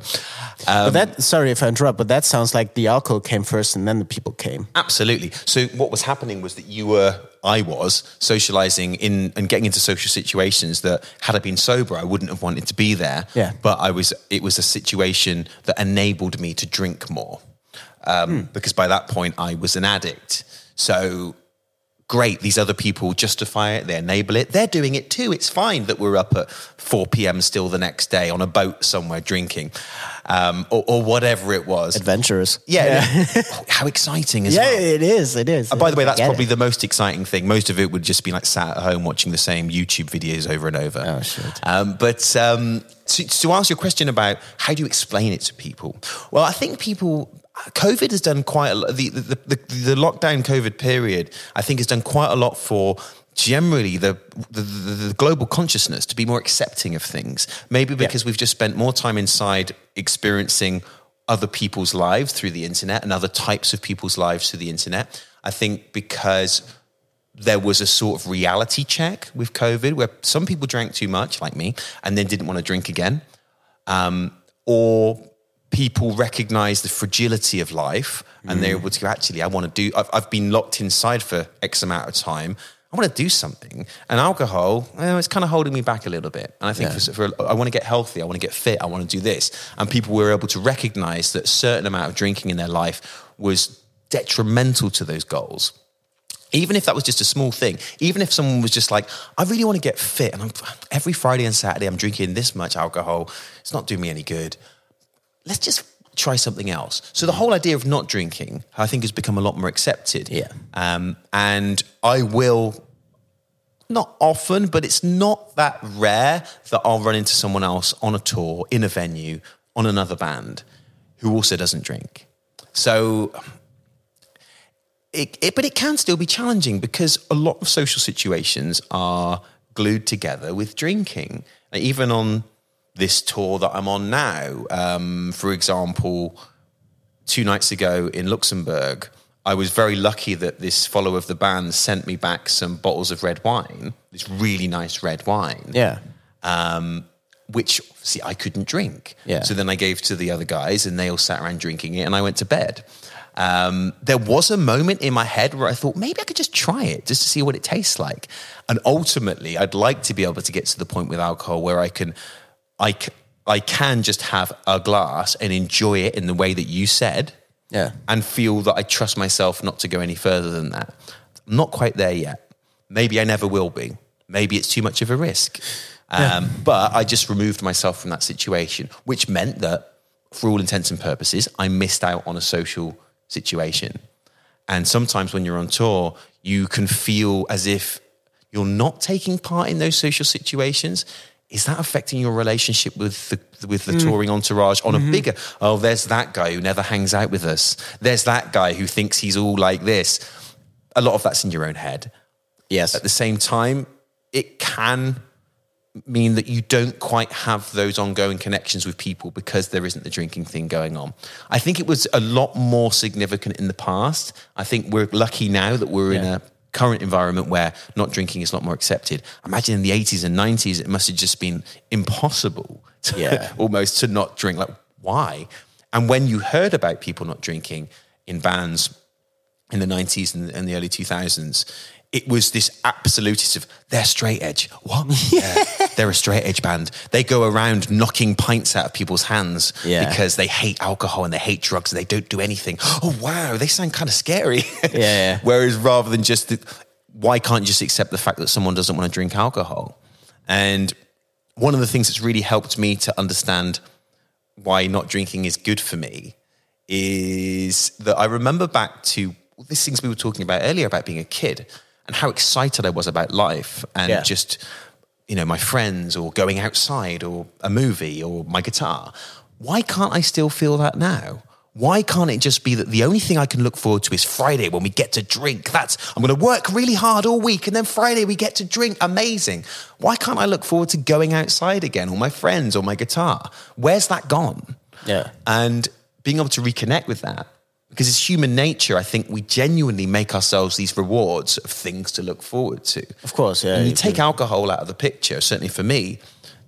but that, sorry if I interrupt, but that sounds like the alcohol came first and then the people came. Absolutely. So what was happening was that you were, I was socializing in and getting into social situations that had I been sober, I wouldn't have wanted to be there. Yeah. But I was. It was a situation that enabled me to drink more, um, because by that point I was an addict. So. Great, these other people justify it, they enable it. They're doing it too. It's fine that we're up at 4 p.m. still the next day on a boat somewhere drinking, um, or, or whatever it was. Adventurous. Yeah. How exciting as Yeah, well. it is. It is. By the way, that's probably it. the most exciting thing. Most of it would just be like sat at home watching the same YouTube videos over and over. Oh, shit. Um, but um, to, to answer your question about how do you explain it to people? Well, I think people. COVID has done quite a lot. The, the, the, the lockdown COVID period, I think, has done quite a lot for generally the, the, the, the global consciousness to be more accepting of things. Maybe because we've just spent more time inside experiencing other people's lives through the internet and other types of people's lives through the internet. I think because there was a sort of reality check with COVID where some people drank too much, like me, and then didn't want to drink again. Um, or people recognize the fragility of life and they're mm. able to go, actually, I want to do, I've, I've been locked inside for X amount of time. I want to do something. And alcohol, well, it's kind of holding me back a little bit. And I think for, for, I want to get healthy. I want to get fit. I want to do this. And people were able to recognize that a certain amount of drinking in their life was detrimental to those goals even if that was just a small thing, even if someone was just like, I really want to get fit, and I'm, every Friday and Saturday I'm drinking this much alcohol, it's not doing me any good. Let's just try something else. So the whole idea of not drinking, I think, has become a lot more accepted. Yeah. Um, and I will not often, but it's not that rare that I'll run into someone else on a tour, in a venue, on another band who also doesn't drink. So it, it, but it can still be challenging because a lot of social situations are glued together with drinking. Even on this tour that I'm on now, um, for example, two nights ago in Luxembourg, I was very lucky that this follower of the band sent me back some bottles of red wine, this really nice red wine Yeah. um, which see I couldn't drink. Yeah. So then I gave to the other guys, and they all sat around drinking it, and I went to bed. Um, there was a moment in my head where I thought maybe I could just try it just to see what it tastes like. And ultimately, I'd like to be able to get to the point with alcohol where I can, I, c- I can just have a glass and enjoy it in the way that you said, Yeah. and feel that I trust myself not to go any further than that. I'm not quite there yet. Maybe I never will be. Maybe it's too much of a risk. Um, But I just removed myself from that situation, which meant that, for all intents and purposes, I missed out on a social situation. And sometimes when you're on tour, you can feel as if you're not taking part in those social situations. Is that affecting your relationship with the with the mm. touring entourage on a mm-hmm. bigger? Oh, there's that guy who never hangs out with us. There's that guy who thinks he's all like this. A lot of that's in your own head. Yes. At the same time, it can mean that you don't quite have those ongoing connections with people because there isn't the drinking thing going on. I think it was a lot more significant in the past. I think we're lucky now that we're in a current environment where not drinking is a lot more accepted. Imagine in the 80s and 90s, it must have just been impossible to, Yeah. almost to not drink. Like, why? And when you heard about people not drinking in bands in the 90s and, and the early 2000s, it was this absolutist of they're straight edge. What? Yeah, they're a straight edge band. They go around knocking pints out of people's hands Yeah. because they hate alcohol and they hate drugs and they don't do anything. Oh, wow, they sound kind of scary. yeah. Whereas rather than just, the, why can't you just accept the fact that someone doesn't want to drink alcohol? And one of the things that's really helped me to understand why not drinking is good for me is that I remember back to these things we were talking about earlier about being a kid and how excited I was about life and Yeah. just, you know, my friends or going outside or a movie or my guitar. Why can't I still feel that now? why can't it just be that the only thing I can look forward to is Friday when we get to drink? That's, I'm going to work really hard all week and then Friday we get to drink. Amazing. Why can't I look forward to going outside again or my friends or my guitar? Where's that gone? Yeah. And being able to reconnect with that because it's human nature. I think we genuinely make ourselves these rewards of things to look forward to. Of course, yeah. And you take alcohol out of the picture, certainly for me,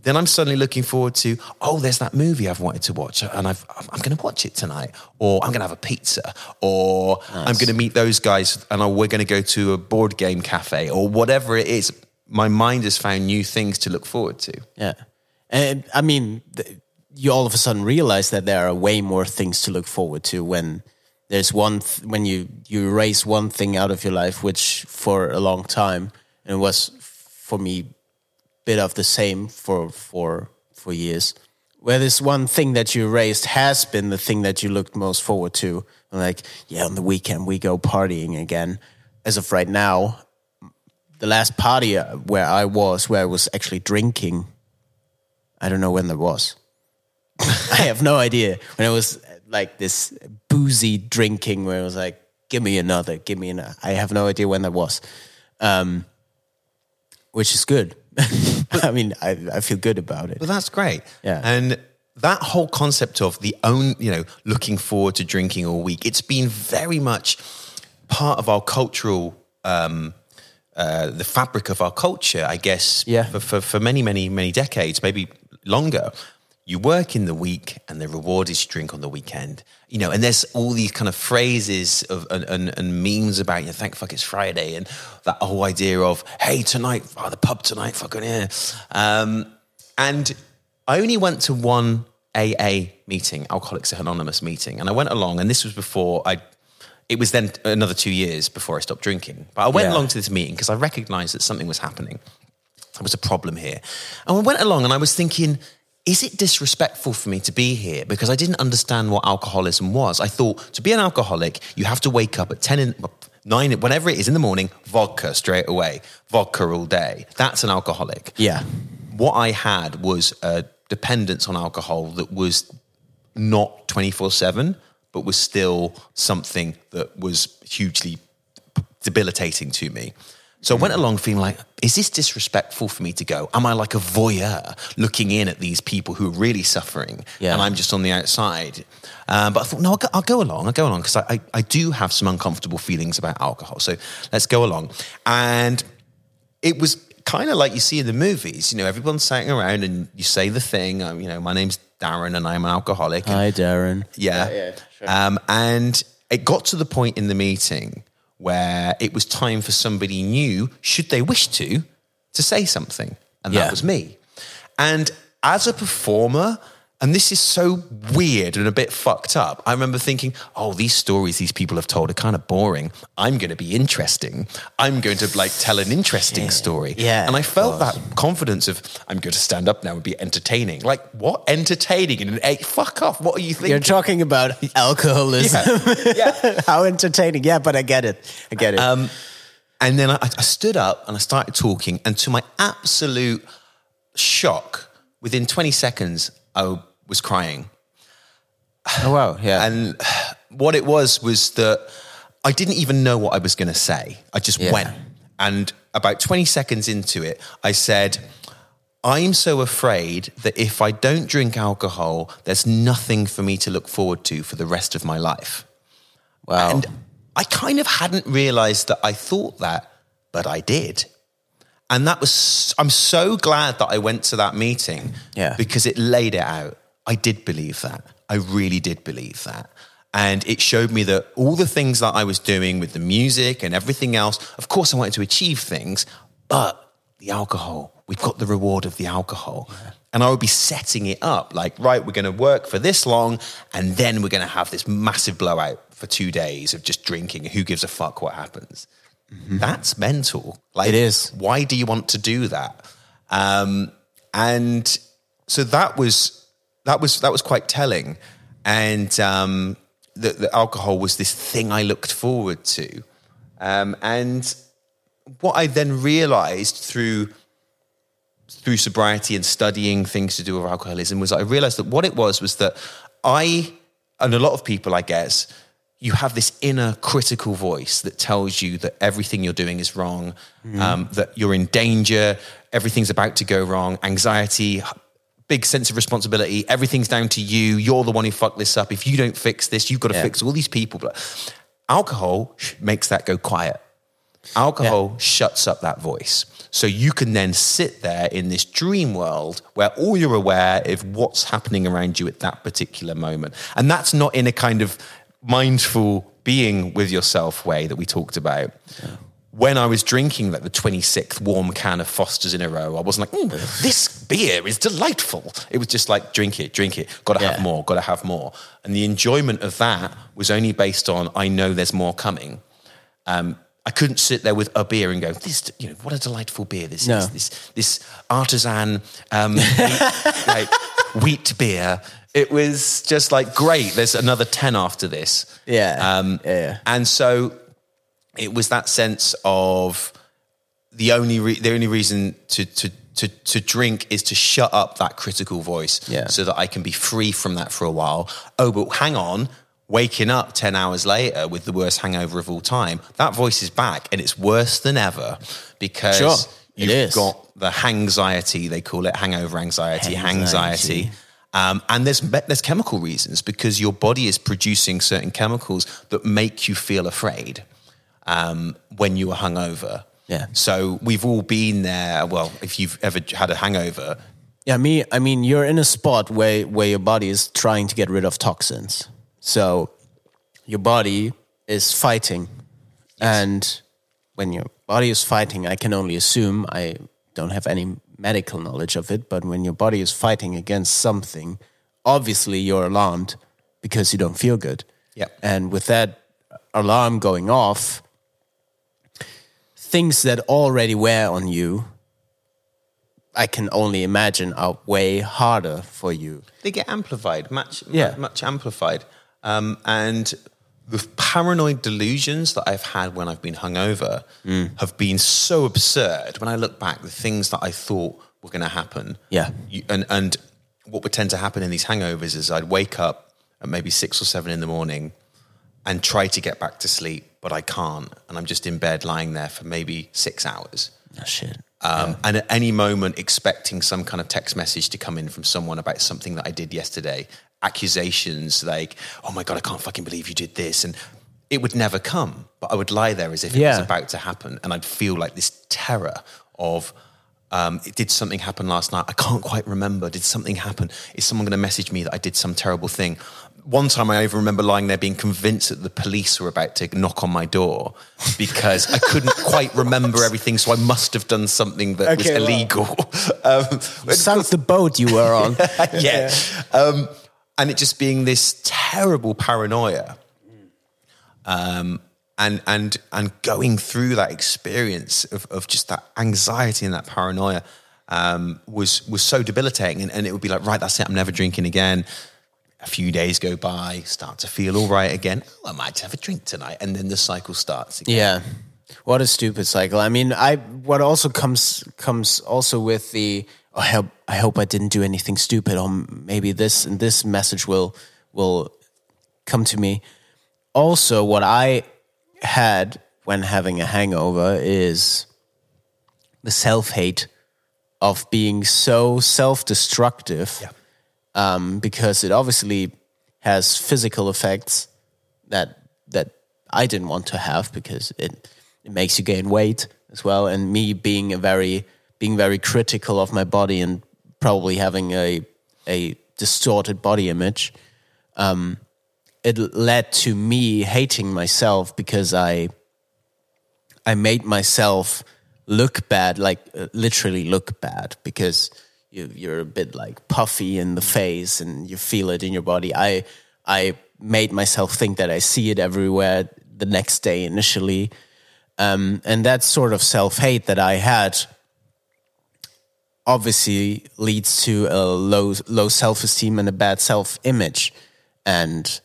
then I'm suddenly looking forward to, oh, there's that movie I've wanted to watch, and I've, I'm going to watch it tonight, or I'm going to have a pizza, or nice. I'm going to meet those guys, and oh, we're going to go to a board game cafe, or whatever it is. My mind has found new things to look forward to. Yeah, and I mean, you all of a sudden realize that there are way more things to look forward to when there's one th- when you you erase one thing out of your life, which for a long time and it was for me bit of the same for for for years. Where this one thing that you erased has been the thing that you looked most forward to. Like, yeah, on the weekend we go partying again. As of right now, the last party uh, where I was, where I was actually drinking, I don't know when that was. I have no idea. When it was like this boozy drinking, where it was like, give me another, give me another. I have no idea when that was. Um, which is good. I mean, I, I feel good about it. Well, that's great. Yeah. And that whole concept of the own, you know, looking forward to drinking all week, it's been very much part of our cultural, um, uh, the fabric of our culture, I guess, yeah. for, for, for many, many, many decades, maybe longer you work in the week and the reward is you drink on the weekend. You know and there's all these kind of phrases of and, and, and, memes about you know, thank fuck it's friday and that whole idea of hey tonight oh, the pub tonight fucking yeah. Um, and i only went to one aa meeting alcoholics anonymous meeting and i went along and this was before i it was then another two years before i stopped drinking. But i went yeah. along to this meeting because i recognized that something was happening. There was a problem here. And i went along and i was thinking is it disrespectful for me to be here? Because I didn't understand what alcoholism was. I thought to be an alcoholic, you have to wake up at 10 in, 9, whenever it is in the morning, vodka straight away, vodka all day. That's an alcoholic. Yeah. What I had was a dependence on alcohol that was not 24 7, but was still something that was hugely debilitating to me. So I went along feeling like, is this disrespectful for me to go? Am I like a voyeur looking in at these people who are really suffering yeah. and I'm just on the outside? Um, but I thought, no, I'll go, I'll go along. I'll go along because I, I, I do have some uncomfortable feelings about alcohol. So let's go along. And it was kind of like you see in the movies. You know, everyone's sitting around and you say the thing. Um, you know, my name's Darren and I'm an alcoholic. Hi, and, Darren. Yeah. yeah, yeah sure. um, and it got to the point in the meeting where it was time for somebody new, should they wish to, to say something. And that yeah. was me. And as a performer, and this is so weird and a bit fucked up. I remember thinking, oh, these stories these people have told are kind of boring. I'm going to be interesting. I'm going to like tell an interesting yeah. story. Yeah. And I felt that confidence of, I'm going to stand up now and be entertaining. Like, what? Entertaining in an AA? Fuck off. What are you thinking? You're talking about alcoholism. Yeah. yeah. How entertaining. Yeah, but I get it. I get it. Um, and then I, I stood up and I started talking. And to my absolute shock, within 20 seconds, I was crying. Oh wow, yeah. And what it was was that I didn't even know what I was going to say. I just yeah. went. And about 20 seconds into it, I said, I'm so afraid that if I don't drink alcohol, there's nothing for me to look forward to for the rest of my life. Wow. And I kind of hadn't realized that I thought that, but I did. And that was, I'm so glad that I went to that meeting yeah. because it laid it out. I did believe that. I really did believe that. And it showed me that all the things that I was doing with the music and everything else, of course, I wanted to achieve things, but the alcohol, we've got the reward of the alcohol. Yeah. And I would be setting it up like, right, we're going to work for this long, and then we're going to have this massive blowout for two days of just drinking. Who gives a fuck what happens? Mm-hmm. That's mental. Like, it is. Why do you want to do that? Um, and so that was that was that was quite telling, and um, the, the, alcohol was this thing I looked forward to, um, and what I then realised through through sobriety and studying things to do with alcoholism was I realised that what it was was that I and a lot of people, I guess, you have this inner critical voice that tells you that everything you're doing is wrong, um, that you're in danger, everything's about to go wrong, anxiety, big sense of responsibility, everything's down to you, you're the one who fucked this up. If you don't fix this, you've got to Yeah. fix all these people. But alcohol makes that go quiet. Alcohol shuts up that voice. So you can then sit there in this dream world where all you're aware of what's happening around you at that particular moment. And that's not in a kind of mindful being with yourself way that we talked about. When I was drinking like the 26th warm can of Foster's in a row, I wasn't like, "Mm, this beer is delightful. It was just like, drink it, drink it, gotta have more, gotta have more. And the enjoyment of that was only based on, I know there's more coming. Um, I couldn't sit there with a beer and go, "This, you know, what a delightful beer this No. is. This, this artisan um, wheat, like, wheat beer." It was just like great. There's another ten after this. Yeah. Um, Yeah. And so it was that sense of the only re- the only reason to to to to drink is to shut up that critical voice, Yeah. so that I can be free from that for a while. Oh, but hang on. Waking up 10 hours later with the worst hangover of all time, that voice is back and it's worse than ever because Sure, you've got the anxiety, they call it hangover anxiety, Hangxiety. anxiety. Um, and there's there's chemical reasons because your body is producing certain chemicals that make you feel afraid um, when you were hungover. Yeah. So we've all been there. Well, if you've ever had a hangover, Yeah, me. I mean, you're in a spot where where your body is trying to get rid of toxins. So your body is fighting, and when your body is fighting, I can only assume. I don't have any medical knowledge of it, but when your body is fighting against something, obviously you're alarmed because you don't feel good. Yeah. and with that alarm going off, things that already wear on you I can only imagine are way harder for you. they get amplified, much, Yeah. much amplified. Um, and the paranoid delusions that I've had when I've been hungover Mm. have been so absurd. When I look back, the things that I thought were going to happen. Yeah. You, and, and what would tend to happen in these hangovers is I'd wake up at maybe six or seven in the morning and try to get back to sleep, but I can't. And I'm just in bed lying there for maybe six hours. Oh, shit. Um, And at any moment, expecting some kind of text message to come in from someone about something that I did yesterday, accusations like, oh my God, I can't fucking believe you did this. And it would never come, but I would lie there as if it Yeah. was about to happen. And I'd feel like this terror of, um, did something happen last night? I can't quite remember. Did something happen? Is someone going to message me that I did some terrible thing? One time I even remember lying there being convinced that the police were about to knock on my door because I couldn't quite remember everything. So I must have done something that was Okay, wow. illegal. Um, Sunk the boat you were on. yeah. Um, and it just being this terrible paranoia. Um, and, and, and going through that experience of, of just that anxiety and that paranoia um, was, was so debilitating. And, and it would be like, right, that's it, I'm never drinking again. A few days go by, start to feel all right again. Oh, I might have a drink tonight. And then the cycle starts again. Yeah. What a stupid cycle. I mean, I what also comes comes also with the oh, I hope I hope I didn't do anything stupid or maybe this and this message will will come to me. Also, what I had when having a hangover is the self-hate of being so self-destructive Yeah. Um, because it obviously has physical effects that that I didn't want to have because it it makes you gain weight as well, and me being a very being very critical of my body and probably having a a distorted body image, um, it led to me hating myself because I I made myself look bad, like uh, literally look bad, because you, you're a bit like puffy in the face and you feel it in your body. I I made myself think that I see it everywhere the next day initially, um, and that sort of self hate that I had obviously leads to a low low self esteem and a bad self image, and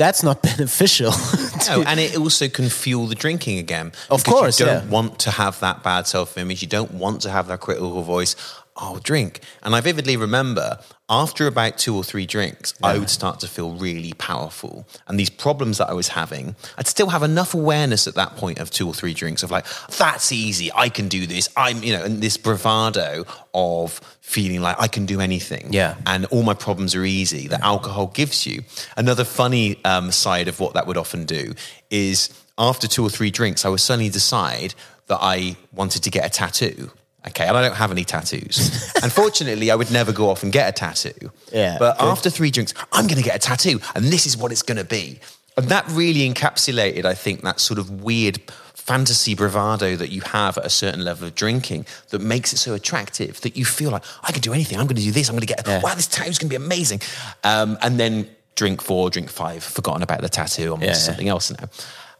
that's not beneficial. No, and it also can fuel the drinking again. Of course, you don't yeah. want to have that bad self-image. You don't want to have that critical voice. I'll drink. And I vividly remember after about two or three drinks, I would start to feel really powerful. And these problems that I was having, I'd still have enough awareness at that point of two or three drinks of like, that's easy. I can do this. I'm, you know, and this bravado of feeling like I can do anything. Yeah. And all my problems are easy that alcohol gives you. Another funny um, side of what that would often do is after two or three drinks, I would suddenly decide that I wanted to get a tattoo. Okay, and I don't have any tattoos. Unfortunately, I would never go off and get a tattoo. Yeah, But after three drinks, I'm going to get a tattoo, and this is what it's going to be. And that really encapsulated, I think, that sort of weird fantasy bravado that you have at a certain level of drinking that makes it so attractive that you feel like I can do anything. I'm going to do this. I'm going to get. Yeah. Wow, this tattoo's going to be amazing. Um, and then drink four, drink five, forgotten about the tattoo. I'm yeah. something else now.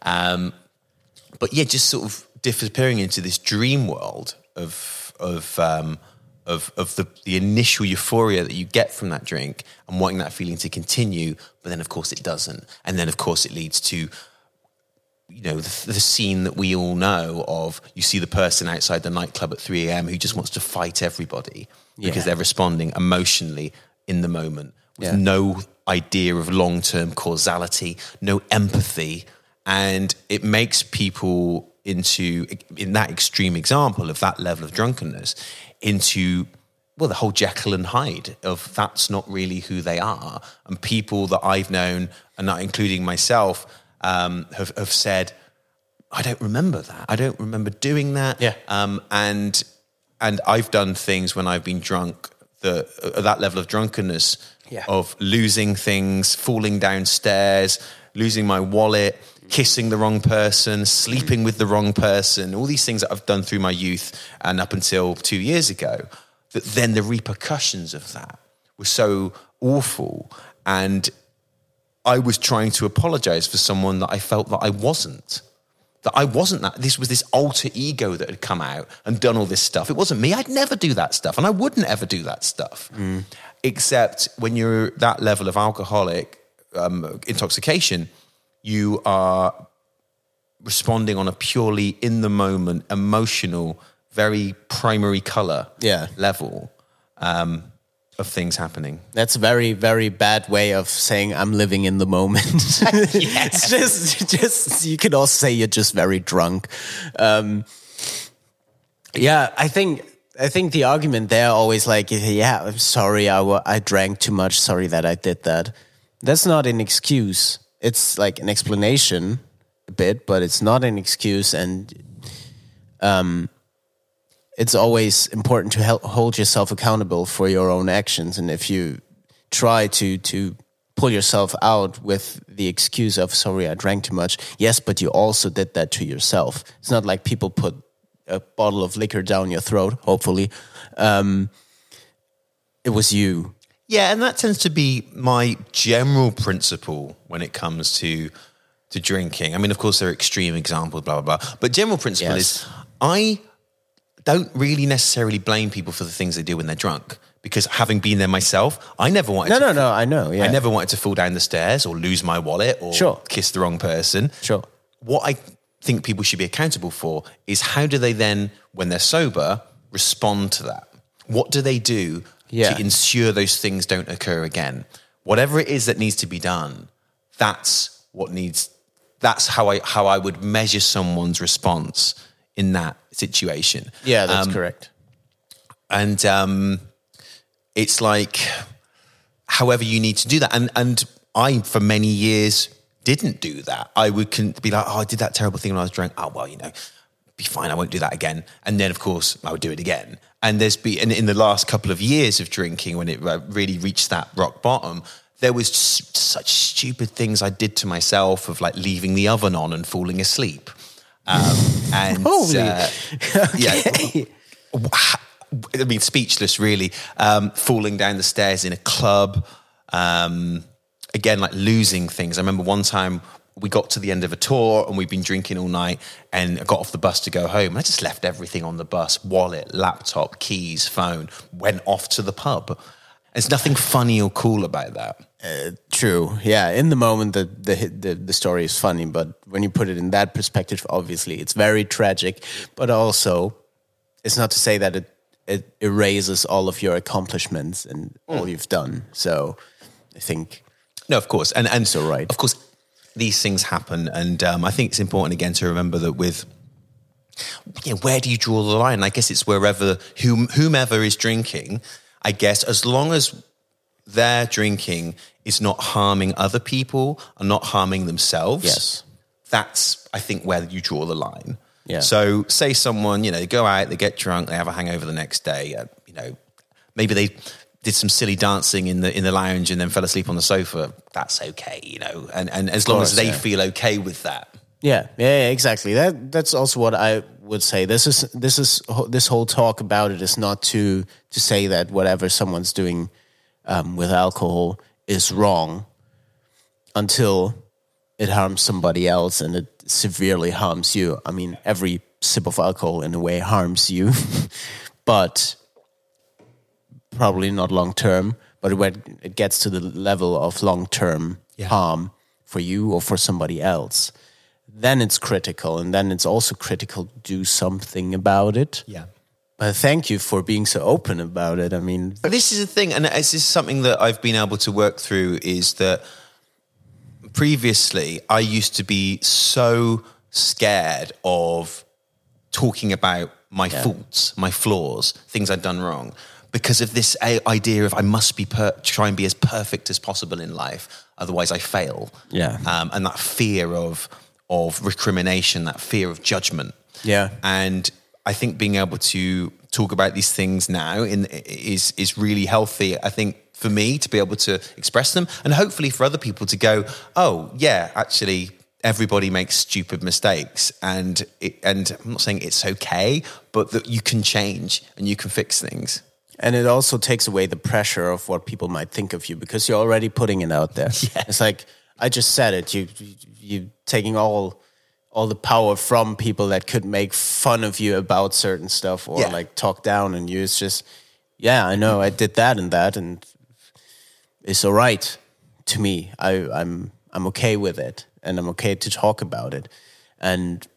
Um, but yeah, just sort of disappearing into this dream world of of um, of of the the initial euphoria that you get from that drink and wanting that feeling to continue. But then, of course, it doesn't, and then, of course, it leads to you know the, the scene that we all know of. You see the person outside the nightclub at three a.m. who just wants to fight everybody because they're responding emotionally in the moment with Yeah. no idea of long term causality, no empathy. And it makes people into, in that extreme example of that level of drunkenness, into, well, the whole Jekyll and Hyde of that's not really who they are. And people that I've known, and not including myself, um, have, have said, I don't remember that. I don't remember doing that. Yeah. Um, and and I've done things when I've been drunk that at that level of drunkenness Yeah. of losing things, falling downstairs, losing my wallet, kissing the wrong person, sleeping with the wrong person, all these things that I've done through my youth and up until two years ago. That then the repercussions of that were so awful. And I was trying to apologize for someone that I felt that I wasn't. That I wasn't that. This was this alter ego that had come out and done all this stuff. It wasn't me. I'd never do that stuff, and I wouldn't ever do that stuff. Except when you're that level of alcoholic um, intoxication, you are responding on a purely in the moment, emotional, very primary color Yeah. level um, of things happening. That's a very, very bad way of saying I'm living in the moment. it's just, just you could also say you're just very drunk. Um, yeah, I think, I think the argument there always like, yeah, I'm sorry, I, I drank too much. Sorry that I did that. That's not an excuse. It's like an explanation a bit, but it's not an excuse. And um, it's always important to help hold yourself accountable for your own actions and if you try to to pull yourself out with the excuse of sorry i drank too much yes but you also did that to yourself it's not like people put a bottle of liquor down your throat hopefully um, it was you Yeah, and that tends to be my general principle when it comes to to drinking. I mean, of course, there are extreme examples, blah blah blah. But general principle Yes. is I don't really necessarily blame people for the things they do when they're drunk because having been there myself, I never wanted no to no no i know yeah I never wanted to fall down the stairs or lose my wallet or Sure. kiss the wrong person. Sure. What I think people should be accountable for is how do they then, when they're sober, respond to that? What do they do Yeah. to ensure those things don't occur again? Whatever it is that needs to be done, that's what needs. That's how I how I would measure someone's response in that situation. yeah that's Um, correct and um, it's like however you need to do that and and i for many years didn't do that i would can be like oh i did that terrible thing when i was drunk oh well you know be fine i won't do that again and then of course i would do it again and there's been and in the last couple of years of drinking when it uh, really reached that rock bottom there was just such stupid things i did to myself of like leaving the oven on and falling asleep um, and Holy. uh, yeah I mean, speechless, really. Um, falling down the stairs in a club. Um, again, like losing things. I remember one time we got to the end of a tour and we'd been drinking all night and I got off the bus to go home. And I just left everything on the bus wallet, laptop, keys, phone, went off to the pub. There's nothing funny or cool about that. Uh, true. Yeah. In the moment, the, the the the story is funny, but when you put it in that perspective, obviously it's very tragic. But also, it's not to say that it it erases all of your accomplishments and all mm. you've done. So I think No, of course, and and So right. Of course, these things happen, and um, I think it's important again to remember that with. Yeah, where do you draw the line? I guess it's wherever whom, whomever is drinking. I guess as long as their drinking is not harming other people and not harming themselves. Yes. that's I think where you draw the line. Yeah. So say someone, you know, they go out, they get drunk, they have a hangover the next day. Uh, you know, maybe they did some silly dancing in the in the lounge and then fell asleep on the sofa. That's okay, you know. And and as long course, as they yeah. feel okay with that. Yeah, yeah, yeah, exactly. That that's also what I would say. This is this is this whole talk about it is not to to say that whatever someone's doing um, with alcohol is wrong until it harms somebody else and it severely harms you. I mean, every sip of alcohol in a way harms you, but probably not long term. But when it gets to the level of long term Yeah. harm for you or for somebody else, then it's critical. And then it's also critical to do something about it. Yeah. But thank you for being so open about it. I mean, But this is the thing, and this is something that I've been able to work through is that previously I used to be so scared of talking about my faults, my flaws, things I'd done wrong, because of this a- idea of I must be per- try and be as perfect as possible in life, otherwise I fail. Yeah. um, and that fear of of recrimination, that fear of judgment. Yeah. and I think being able to talk about these things now in, is is really healthy. I think for me to be able to express them, and hopefully for other people to go, oh yeah, actually everybody makes stupid mistakes, and it, and I'm not saying it's okay, but that you can change and you can fix things. And it also takes away the pressure of what people might think of you because you're already putting it out there. Yeah. It's like I just said it. You you, taking all all the power from people that could make fun of you about certain stuff or Yeah. like talk down on you. It's just yeah, I know I did that and that and it's all right to me. I, I'm I'm okay with it and I'm okay to talk about it. And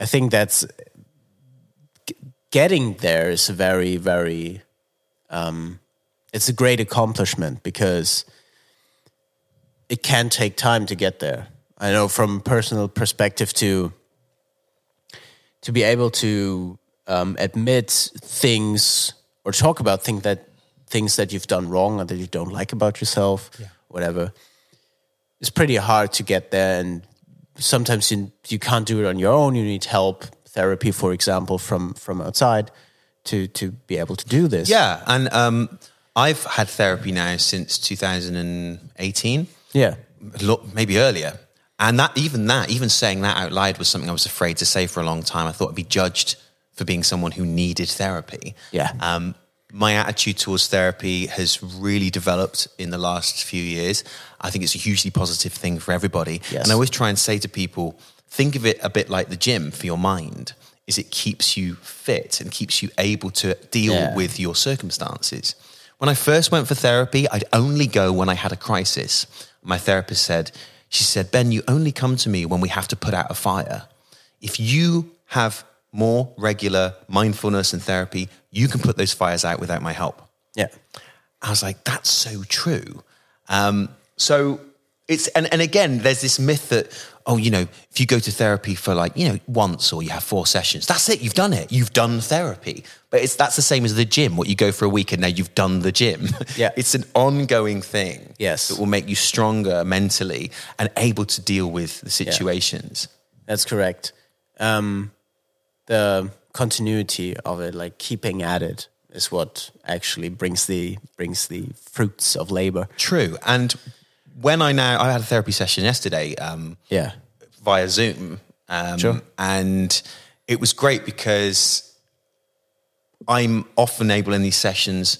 I think that's getting there is a very very um, it's a great accomplishment because it can take time to get there. I know from personal perspective to to be able to um, admit things or talk about things that things that you've done wrong or that you don't like about yourself whatever. It's pretty hard to get there and sometimes you, you can't do it on your own. You need help therapy for example from from outside to to be able to do this Yeah, and um, I've had therapy now since 2018. yeah maybe earlier. And that even that, even saying that out loud was something I was afraid to say for a long time. I thought I'd be judged for being someone who needed therapy. Yeah. Um, my attitude towards therapy has really developed in the last few years. I think it's a hugely positive thing for everybody. Yes. And I always try and say to people, think of it a bit like the gym for your mind. Is it keeps you fit and keeps you able to deal Yeah. with your circumstances. When I first went for therapy, I'd only go when I had a crisis. My therapist said, she said, Ben, you only come to me when we have to put out a fire. If you have more regular mindfulness and therapy, you can put those fires out without my help. yeah I was like, that's so true. Um, so it's and, and again, there's this myth that oh, you know, if you go to therapy for like you know once or you have four sessions, that's it. You've done it. You've done therapy. But it's that's the same as the gym. What you go for a week and now you've done the gym. Yeah. it's an ongoing thing. Yes. that will make you stronger mentally and able to deal with the situations. That's correct. Um, the continuity of it, like keeping at it, is what actually brings the brings the fruits of labor. True. And when I now I had a therapy session yesterday. Um, Yeah, via Zoom. Um, Sure. And it was great because I'm often able in these sessions,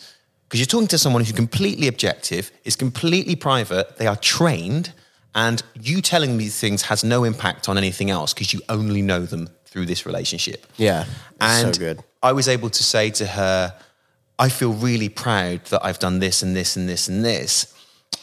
because you're talking to someone who's completely objective, is completely private, they are trained, and you telling these things has no impact on anything else because you only know them through this relationship. yeah, And so good. I was able to say to her, I feel really proud that I've done this and this and this and this.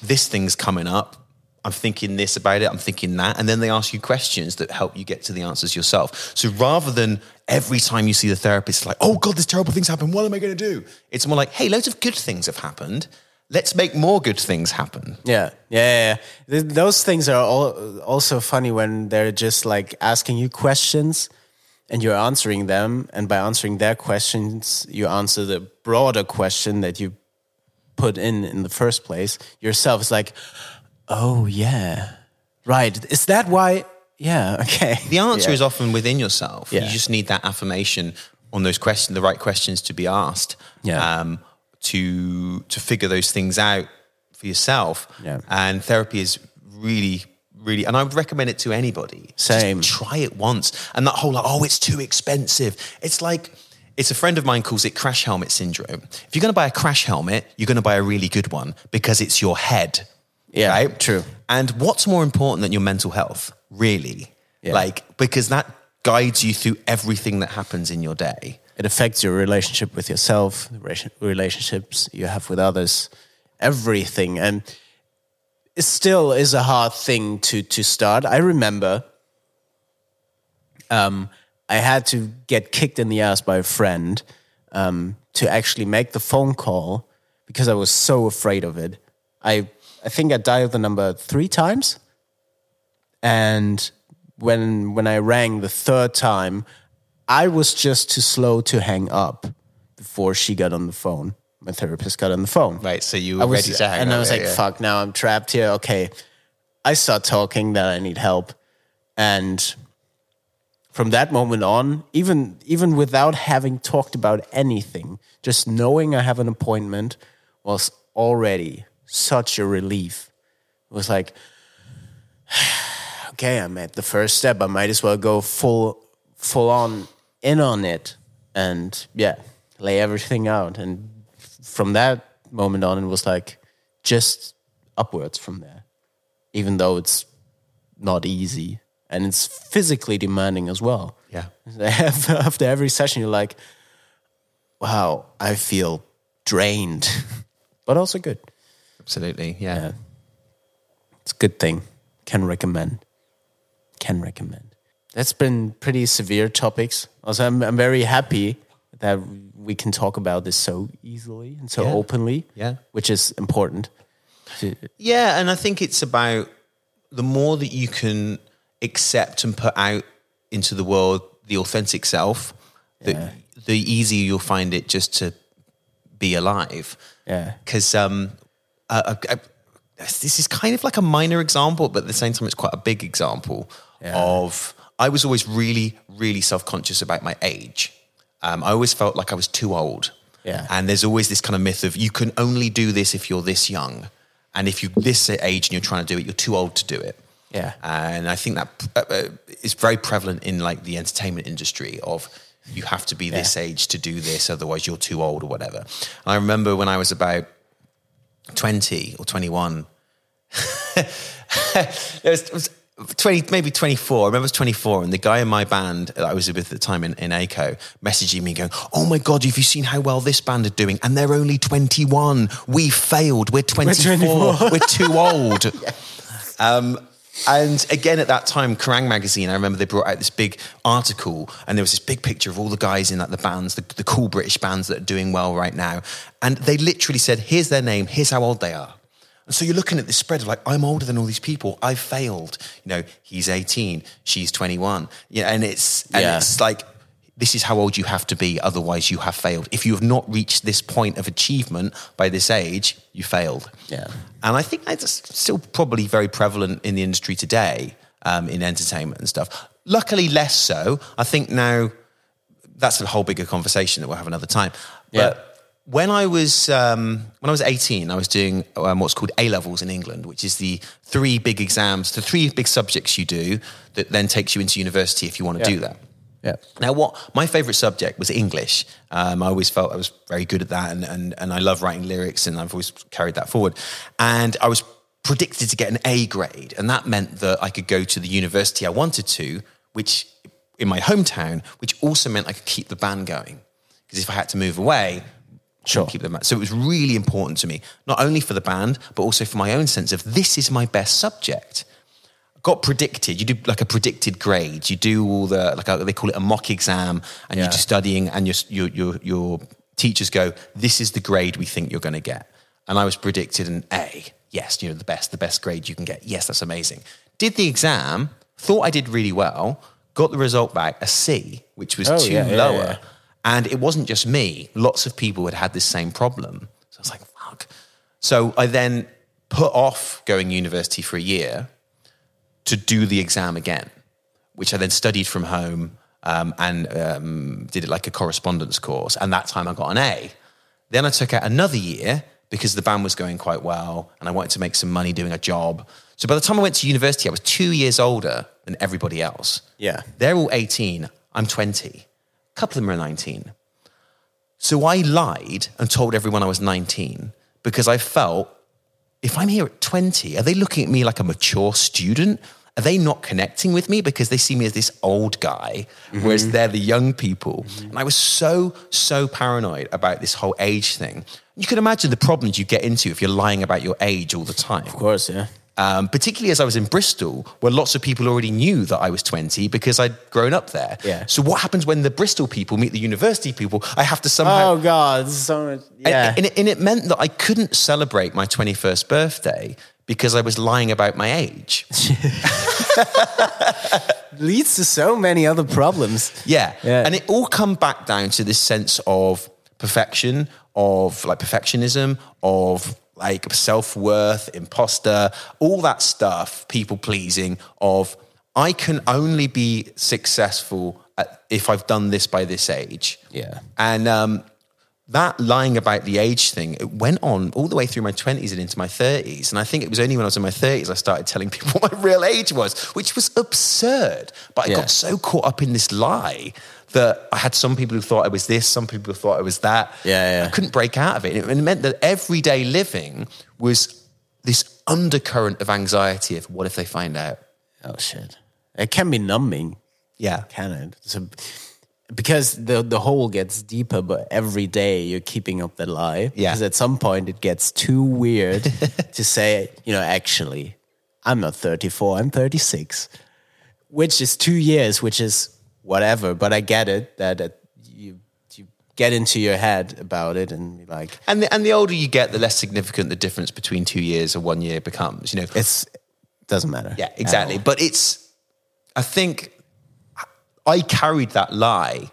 This thing's coming up. I'm thinking this about it, I'm thinking that. And then they ask you questions that help you get to the answers yourself. So rather than every time you see the therapist, like, oh God, this terrible things happen. What am I going to do? It's more like, hey, loads of good things have happened. Let's make more good things happen. Yeah, yeah, yeah. Th- Those things are all, also funny when they're just like asking you questions and you're answering them. And by answering their questions, you answer the broader question that you put in in the first place yourself. It's like, oh, yeah, right. Is that why? Yeah, okay. The answer Yeah. is often within yourself. Yeah. You just need that affirmation on those questions, the right questions to be asked. Yeah. Um, to to figure those things out for yourself. Yeah. And therapy is really, really, and I would recommend it to anybody. Just Same. try it once. And that whole like, oh, it's too expensive. It's like it's a friend of mine calls it crash helmet syndrome. If you're going to buy a crash helmet, you're going to buy a really good one because it's your head. Yeah, right? true. And what's more important than your mental health, really? Yeah. Like, because that guides you through everything that happens in your day. it affects your relationship with yourself, relationships you have with others, everything. And it still is a hard thing to to start. I remember um, I had to get kicked in the ass by a friend um, to actually make the phone call because I was so afraid of it. I I think I dialed the number three times, and when when I rang the third time, I was just too slow to hang up before she got on the phone. My therapist got on the phone. Right. So you were I was, ready to hang and I was like, yeah. "Fuck! Now I'm trapped here." Okay, I start talking that I need help, and from that moment on, even even without having talked about anything, just knowing I have an appointment was already such a relief. It was like, okay, I'm at the first step. I might as well go full full on in on it, and yeah, lay everything out. And from that moment on, it was like just upwards from there, even though it's not easy and it's physically demanding as well. Yeah. After after every session, you're like, wow, I feel drained, but also good. Absolutely. Yeah. Yeah. It's a good thing. Can recommend. Can recommend. That's been pretty severe topics. Also, I'm, I'm very happy that we can talk about this so easily and so Yeah. openly. Yeah. Which is important. Yeah, and I think it's about the more that you can accept and put out into the world the authentic self, the, the easier you'll find it just to be alive. Yeah. Because um, uh, uh, uh, this is kind of like a minor example, but at the same time, it's quite a big example yeah. of. I was always really, really self conscious about my age. Um, I always felt like I was too old. Yeah. And there's always this kind of myth of you can only do this if you're this young. And if you're this age and you're trying to do it, you're too old to do it. Yeah. And I think that uh, uh, is very prevalent in like the entertainment industry of you have to be this age to do this, otherwise you're too old or whatever. And I remember when I was about 20 or 21, it was, it was 20, maybe 24. I remember I was 24, and the guy in my band that I was with at the time in, in ACO messaging me going, Oh my God, have you seen how well this band are doing? And they're only 21. We failed. We're 24. 24. We're, too old. Um, and again, at that time, Kerrang magazine, I remember they brought out this big article, and there was this big picture of all the guys in like the bands, the, the cool British bands that are doing well right now. And they literally said, "Here's their name. Here's how old they are." And so you're looking at this spread of like, I'm older than all these people. I've failed. You know, he's 18, she's 21. Yeah, and it's and Yeah. it's like this is how old you have to be, otherwise you have failed. If you have not reached this point of achievement by this age, you failed. Yeah. And I think that's still probably very prevalent in the industry today, um, in entertainment and stuff. Luckily, less so. I think now that's a whole bigger conversation that we'll have another time. But Yeah. when I was um, when I was eighteen, I was doing um, what's called A levels in England, which is the three big exams, the three big subjects you do that then takes you into university if you want to Yeah. do that. Yeah. Now, what my favorite subject was English. Um, I always felt I was very good at that, and, and and I love writing lyrics, and I've always carried that forward. And I was predicted to get an A grade, and that meant that I could go to the university I wanted to, which in my hometown, which also meant I could keep the band going. Because if I had to move away, Sure. Keep them. So it was really important to me, not only for the band, but also for my own sense of this is my best subject. Got predicted. You do like a predicted grade. You do all the like a, they call it a mock exam, and Yeah. you're just studying, and your your your your teachers go, "This is the grade we think you're going to get." And I was predicted an A. Yes, you know the best, the best grade you can get. Yes, that's amazing. Did the exam, thought I did really well. Got the result back a C, which was Oh, too yeah, lower. yeah. And it wasn't just me. Lots of people had had this same problem. So I was like, fuck. So I then put off going university for a year to do the exam again, which I then studied from home um, and um, did it like a correspondence course. And that time I got an A. Then I took out another year because the band was going quite well and I wanted to make some money doing a job. So by the time I went to university, I was two years older than everybody else. Yeah. They're all 18. I'm 20. A couple of them are 19. So I lied and told everyone I was 19 because I felt if I'm here at 20, are they looking at me like a mature student? Are they not connecting with me because they see me as this old guy, mm-hmm. whereas they're the young people? And I was so, so paranoid about this whole age thing. You can imagine the problems you get into if you're lying about your age all the time Of course, yeah. Um, particularly as I was in Bristol, where lots of people already knew that I was 20 because I'd grown up there. Yeah. So what happens when the Bristol people meet the university people? I have to somehow. Oh God, this is so much. Yeah. And, and, it, and it meant that I couldn't celebrate my 21st birthday because I was lying about my age. leads to so many other problems. Yeah. Yeah. And it all come back down to this sense of perfection, of like perfectionism, of like self-worth, imposter, all that stuff, people pleasing of I can only be successful at, if I've done this by this age. Yeah. And um, that lying about the age thing, it went on all the way through my 20s and into my 30s. And I think it was only when I was in my 30s I started telling people what my real age was, which was absurd. But I Yeah. got so caught up in this lie that I had some people who thought I was this, some people who thought I was that. Yeah, yeah. I couldn't break out of it. And it meant that everyday living was this undercurrent of anxiety of what if they find out? Oh shit! It can be numbing, Yeah. can it? So, because the the hole gets deeper, but every day you're keeping up the lie. Yeah. Because at some point it gets too weird to say, you know, actually, I'm not 34, I'm 36, which is two years, which is whatever. But I get it that you you get into your head about it and like And the, and the older you get, the less significant the difference between two years or one year becomes. You know, it's doesn't matter. Yeah, exactly. But it's, I think I carried that lie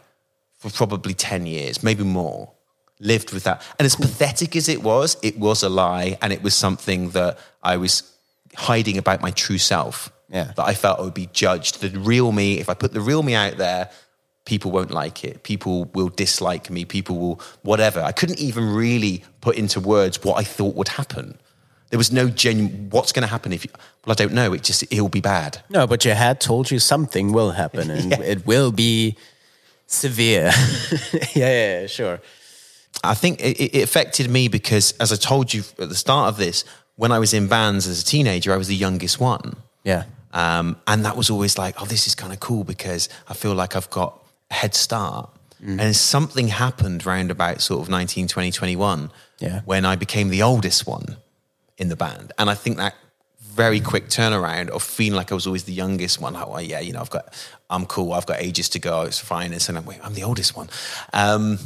for probably 10 years, maybe more, lived with that. And as pathetic as it was, it was a lie. And it was something that I was hiding about my true self. Yeah. That I felt I would be judged. The real me, if I put the real me out there, people won't like it. People will dislike me. People will, whatever. I couldn't even really put into words what I thought would happen. There was no genuine, what's going to happen if you, well, I don't know. It just, it'll be bad. No, but your head told you something will happen and Yeah. it will be severe. yeah, yeah, sure. I think it, it affected me because, as I told you at the start of this, when I was in bands as a teenager, I was the youngest one. Yeah. Um, and that was always like, oh, this is kind of cool because I feel like I've got a head start. And something happened round about sort of 19, 20, 21 Yeah. when I became the oldest one in the band. And I think that very quick turnaround of feeling like I was always the youngest one. Like, well, yeah, you know, I've got, I'm cool. I've got ages to go. It's fine. And so I'm, wait, I'm the oldest one. Um,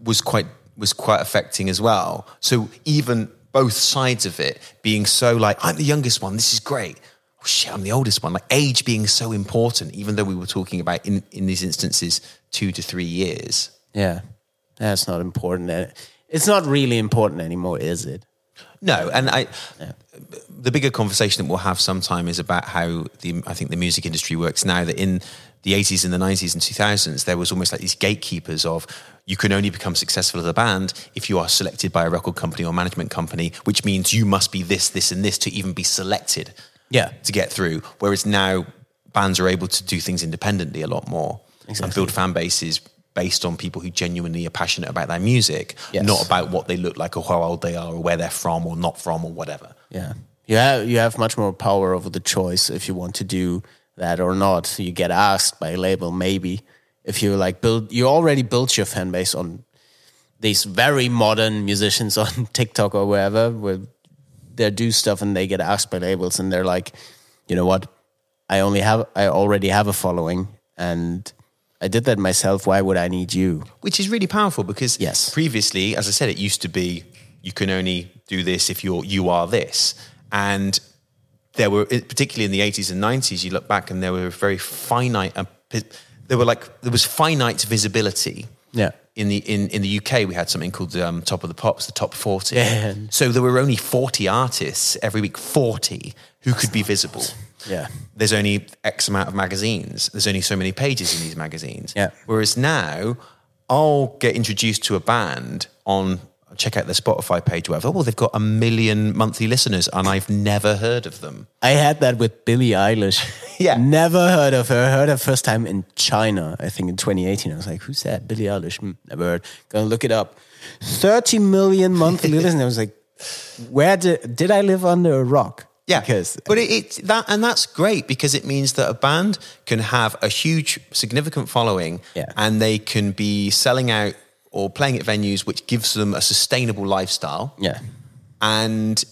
was quite, was quite affecting as well. So even both sides of it being so like, I'm the youngest one. This is great. Oh shit, I'm the oldest one. Like age being so important, even though we were talking about in, in these instances, two to three years. Yeah. That's not important. It's not really important anymore, is it? No, and I, the bigger conversation that we'll have sometime is about how the I think the music industry works now. That in the eighties and the nineties and two thousands, there was almost like these gatekeepers of you can only become successful as a band if you are selected by a record company or management company, which means you must be this, this, and this to even be selected. Yeah. to get through. Whereas now bands are able to do things independently a lot more and build fan bases based on people who genuinely are passionate about their music, Yes. not about what they look like or how old they are or where they're from or not from or whatever. Yeah. You have, you have much more power over the choice if you want to do that or not. You get asked by a label, maybe. If you like build, you already built your fan base on these very modern musicians on TikTok or wherever where they do stuff and they get asked by labels and they're like, you know what? I only have I already have a following and I did that myself. Why would I need you? which is really powerful because Yes. previously, as I said, it used to be you can only do this if you're you are this, and there were particularly in the eighties and nineties. You look back and there were very finite. Uh, there were like there was finite visibility. Yeah. In the in, in the UK, we had something called um, Top of the Pops, the top forty. Yeah. So there were only forty artists every week, forty who could be visible. Yeah. There's only X amount of magazines. There's only so many pages in these magazines. Yeah. Whereas now, I'll get introduced to a band on check out their Spotify page, whatever. Oh, they've got a million monthly listeners, and I've never heard of them. I had that with Billie Eilish. Yeah. Never heard of her. Heard her first time in China, I think in 2018. I was like, who's that? Billie Eilish. Hmm, never heard. Gonna look it up. 30 million monthly listeners. I was like, where did, did I live under a rock? Yeah, Because but it, it that and that's great because it means that a band can have a huge, significant following, Yeah. and they can be selling out or playing at venues, which gives them a sustainable lifestyle. yeah. And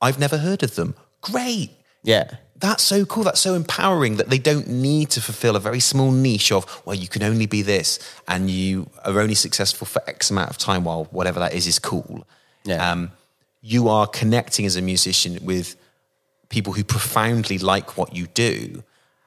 I've never heard of them. Great. Yeah. That's so cool. That's so empowering that they don't need to fulfill a very small niche of, well, you can only be this and you are only successful for X amount of time while whatever that is is cool. Yeah. Um, you are connecting as a musician with people who profoundly like what you do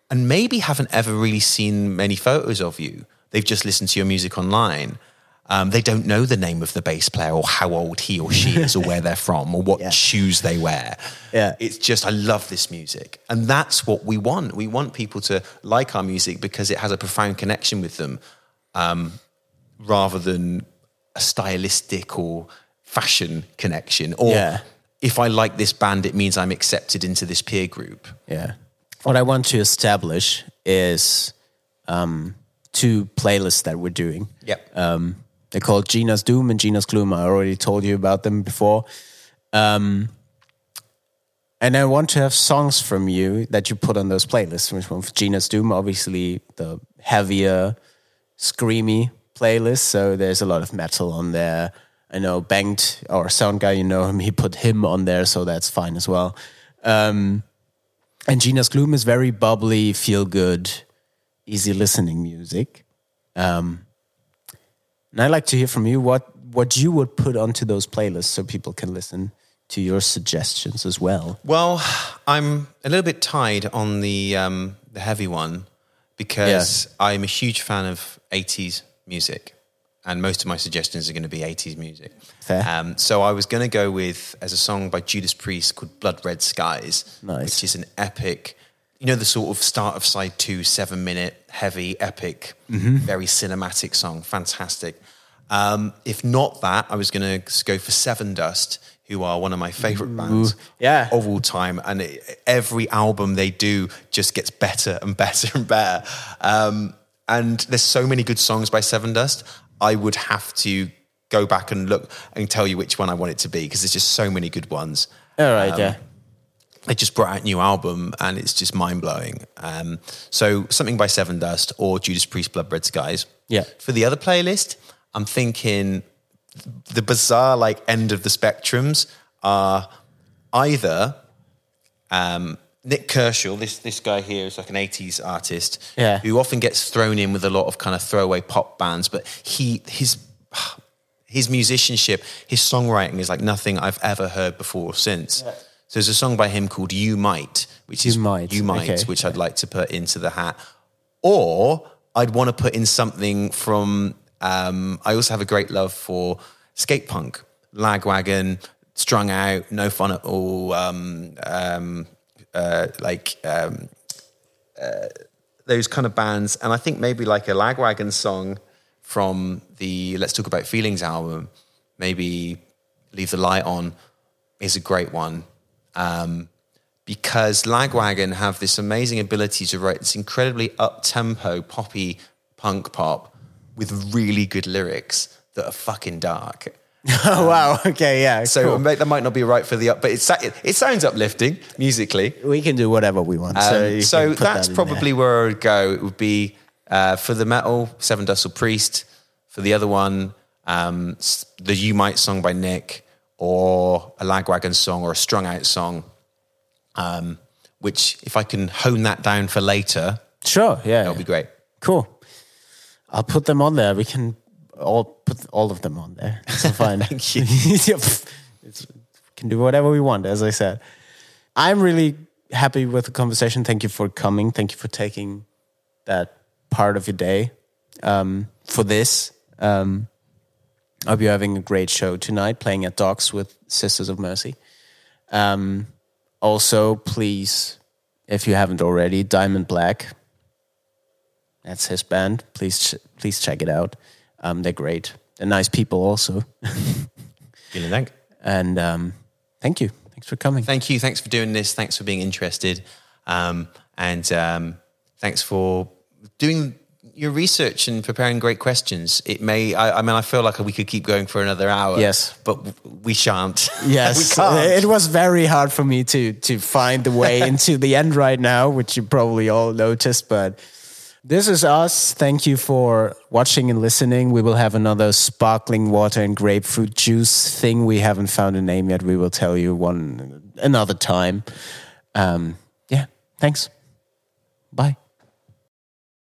and maybe haven't ever really seen many photos of you. They've just listened to your music online. Um, they don't know the name of the bass player or how old he or she is or where they're from or what Yeah. shoes they wear. Yeah. It's just, I love this music. And that's what we want. We want people to like our music because it has a profound connection with them um, rather than a stylistic or fashion connection. Or Yeah. if I like this band, it means I'm accepted into this peer group. Yeah. What I want to establish is um, two playlists that we're doing. Yep. Um, they're called Gina's Doom and Gina's Gloom. I already told you about them before. Um, and I want to have songs from you that you put on those playlists. Which one? Gina's Doom, obviously the heavier, screamy playlist. So there's a lot of metal on there. I know Banged, our sound guy, you know him, he put him on there, so that's fine as well. Um, and Gina's Gloom is very bubbly, feel good, easy listening music. Um, and I'd like to hear from you what, what you would put onto those playlists so people can listen to your suggestions as well. Well, I'm a little bit tied on the um, the heavy one because I'm a huge fan of 80s music, and most of my suggestions are going to be 80s music. Fair. Um, so I was going to go with as a song by Judas Priest called "Blood Red Skies," Nice. which is an epic. You know the sort of start of side two, seven minute, heavy, epic, very cinematic song, fantastic. Um, if not that, I was going to go for Sevendust, who are one of my favorite bands yeah. of all time. And it, every album they do just gets better and better and better. Um, and there's so many good songs by Sevendust. I would have to go back and look and tell you which one I want it to be because there's just so many good ones. All right, yeah. They just brought out a new album and it's just mind blowing. Um, so something by Sevendust or Judas Priest, Blood Red Skies. Yeah. For the other playlist, I'm thinking the bizarre like end of the spectrums are either um, Nik Kershaw, this this guy here is like an '80s artist, Yeah. who often gets thrown in with a lot of kind of throwaway pop bands, but he his his musicianship, his songwriting is like nothing I've ever heard before or since. So there's a song by him called "You Might," which is You Might, "You Might," okay. which I'd like to put into the hat, or I'd want to put in something from. Um, I also have a great love for skate punk, Lagwagon, Strung Out, No Fun at All, um, um, uh, like um, uh, those kind of bands, and I think maybe like a Lagwagon song from the Let's Talk About Feelings album, maybe Leave the Light On, is a great one. Um, because Lagwagon have this amazing ability to write this incredibly up tempo, poppy punk pop with really good lyrics that are fucking dark. Oh, wow. Okay, yeah. So cool. that might not be right for the up, but it's, it, it sounds uplifting musically. we can do whatever we want. so Um, you so that's that in there. probably where I would go. It would be uh, for the metal, Sevendust Priest. For the other one, um, the You Might song by Nik, or a Lagwagon song, or a Strung Out song. Um, which, if I can hone that down for later, Sure. Yeah. that would be great. Cool. I'll put them on there. We can all put all of them on there. It's fine. Thank you. It's, can do whatever we want, as I said. I'm really happy with the conversation. Thank you for coming. Thank you for taking that part of your day um, for this. Um, I hope you're having a great show tonight, playing at Docks with Sisters of Mercy. Um, also, please, if you haven't already, Diamond Black. That's his band. Please, ch- please check it out. Um, they're great. They're nice people, also. Vielen Dank. And um, thank you. Thanks for coming. Thank you. Thanks for doing this. Thanks for being interested. Um, and um, thanks for doing your research and preparing great questions. It may, I, I mean, I feel like we could keep going for another hour. Yes. But we shan't. Yes, we can't. it was very hard for me to to find the way into the end right now, which you probably all noticed. But this is us. Thank you for watching and listening. We will have another sparkling water and grapefruit juice thing. We haven't found a name yet. We will tell you one another time. Um, yeah. Thanks. Bye.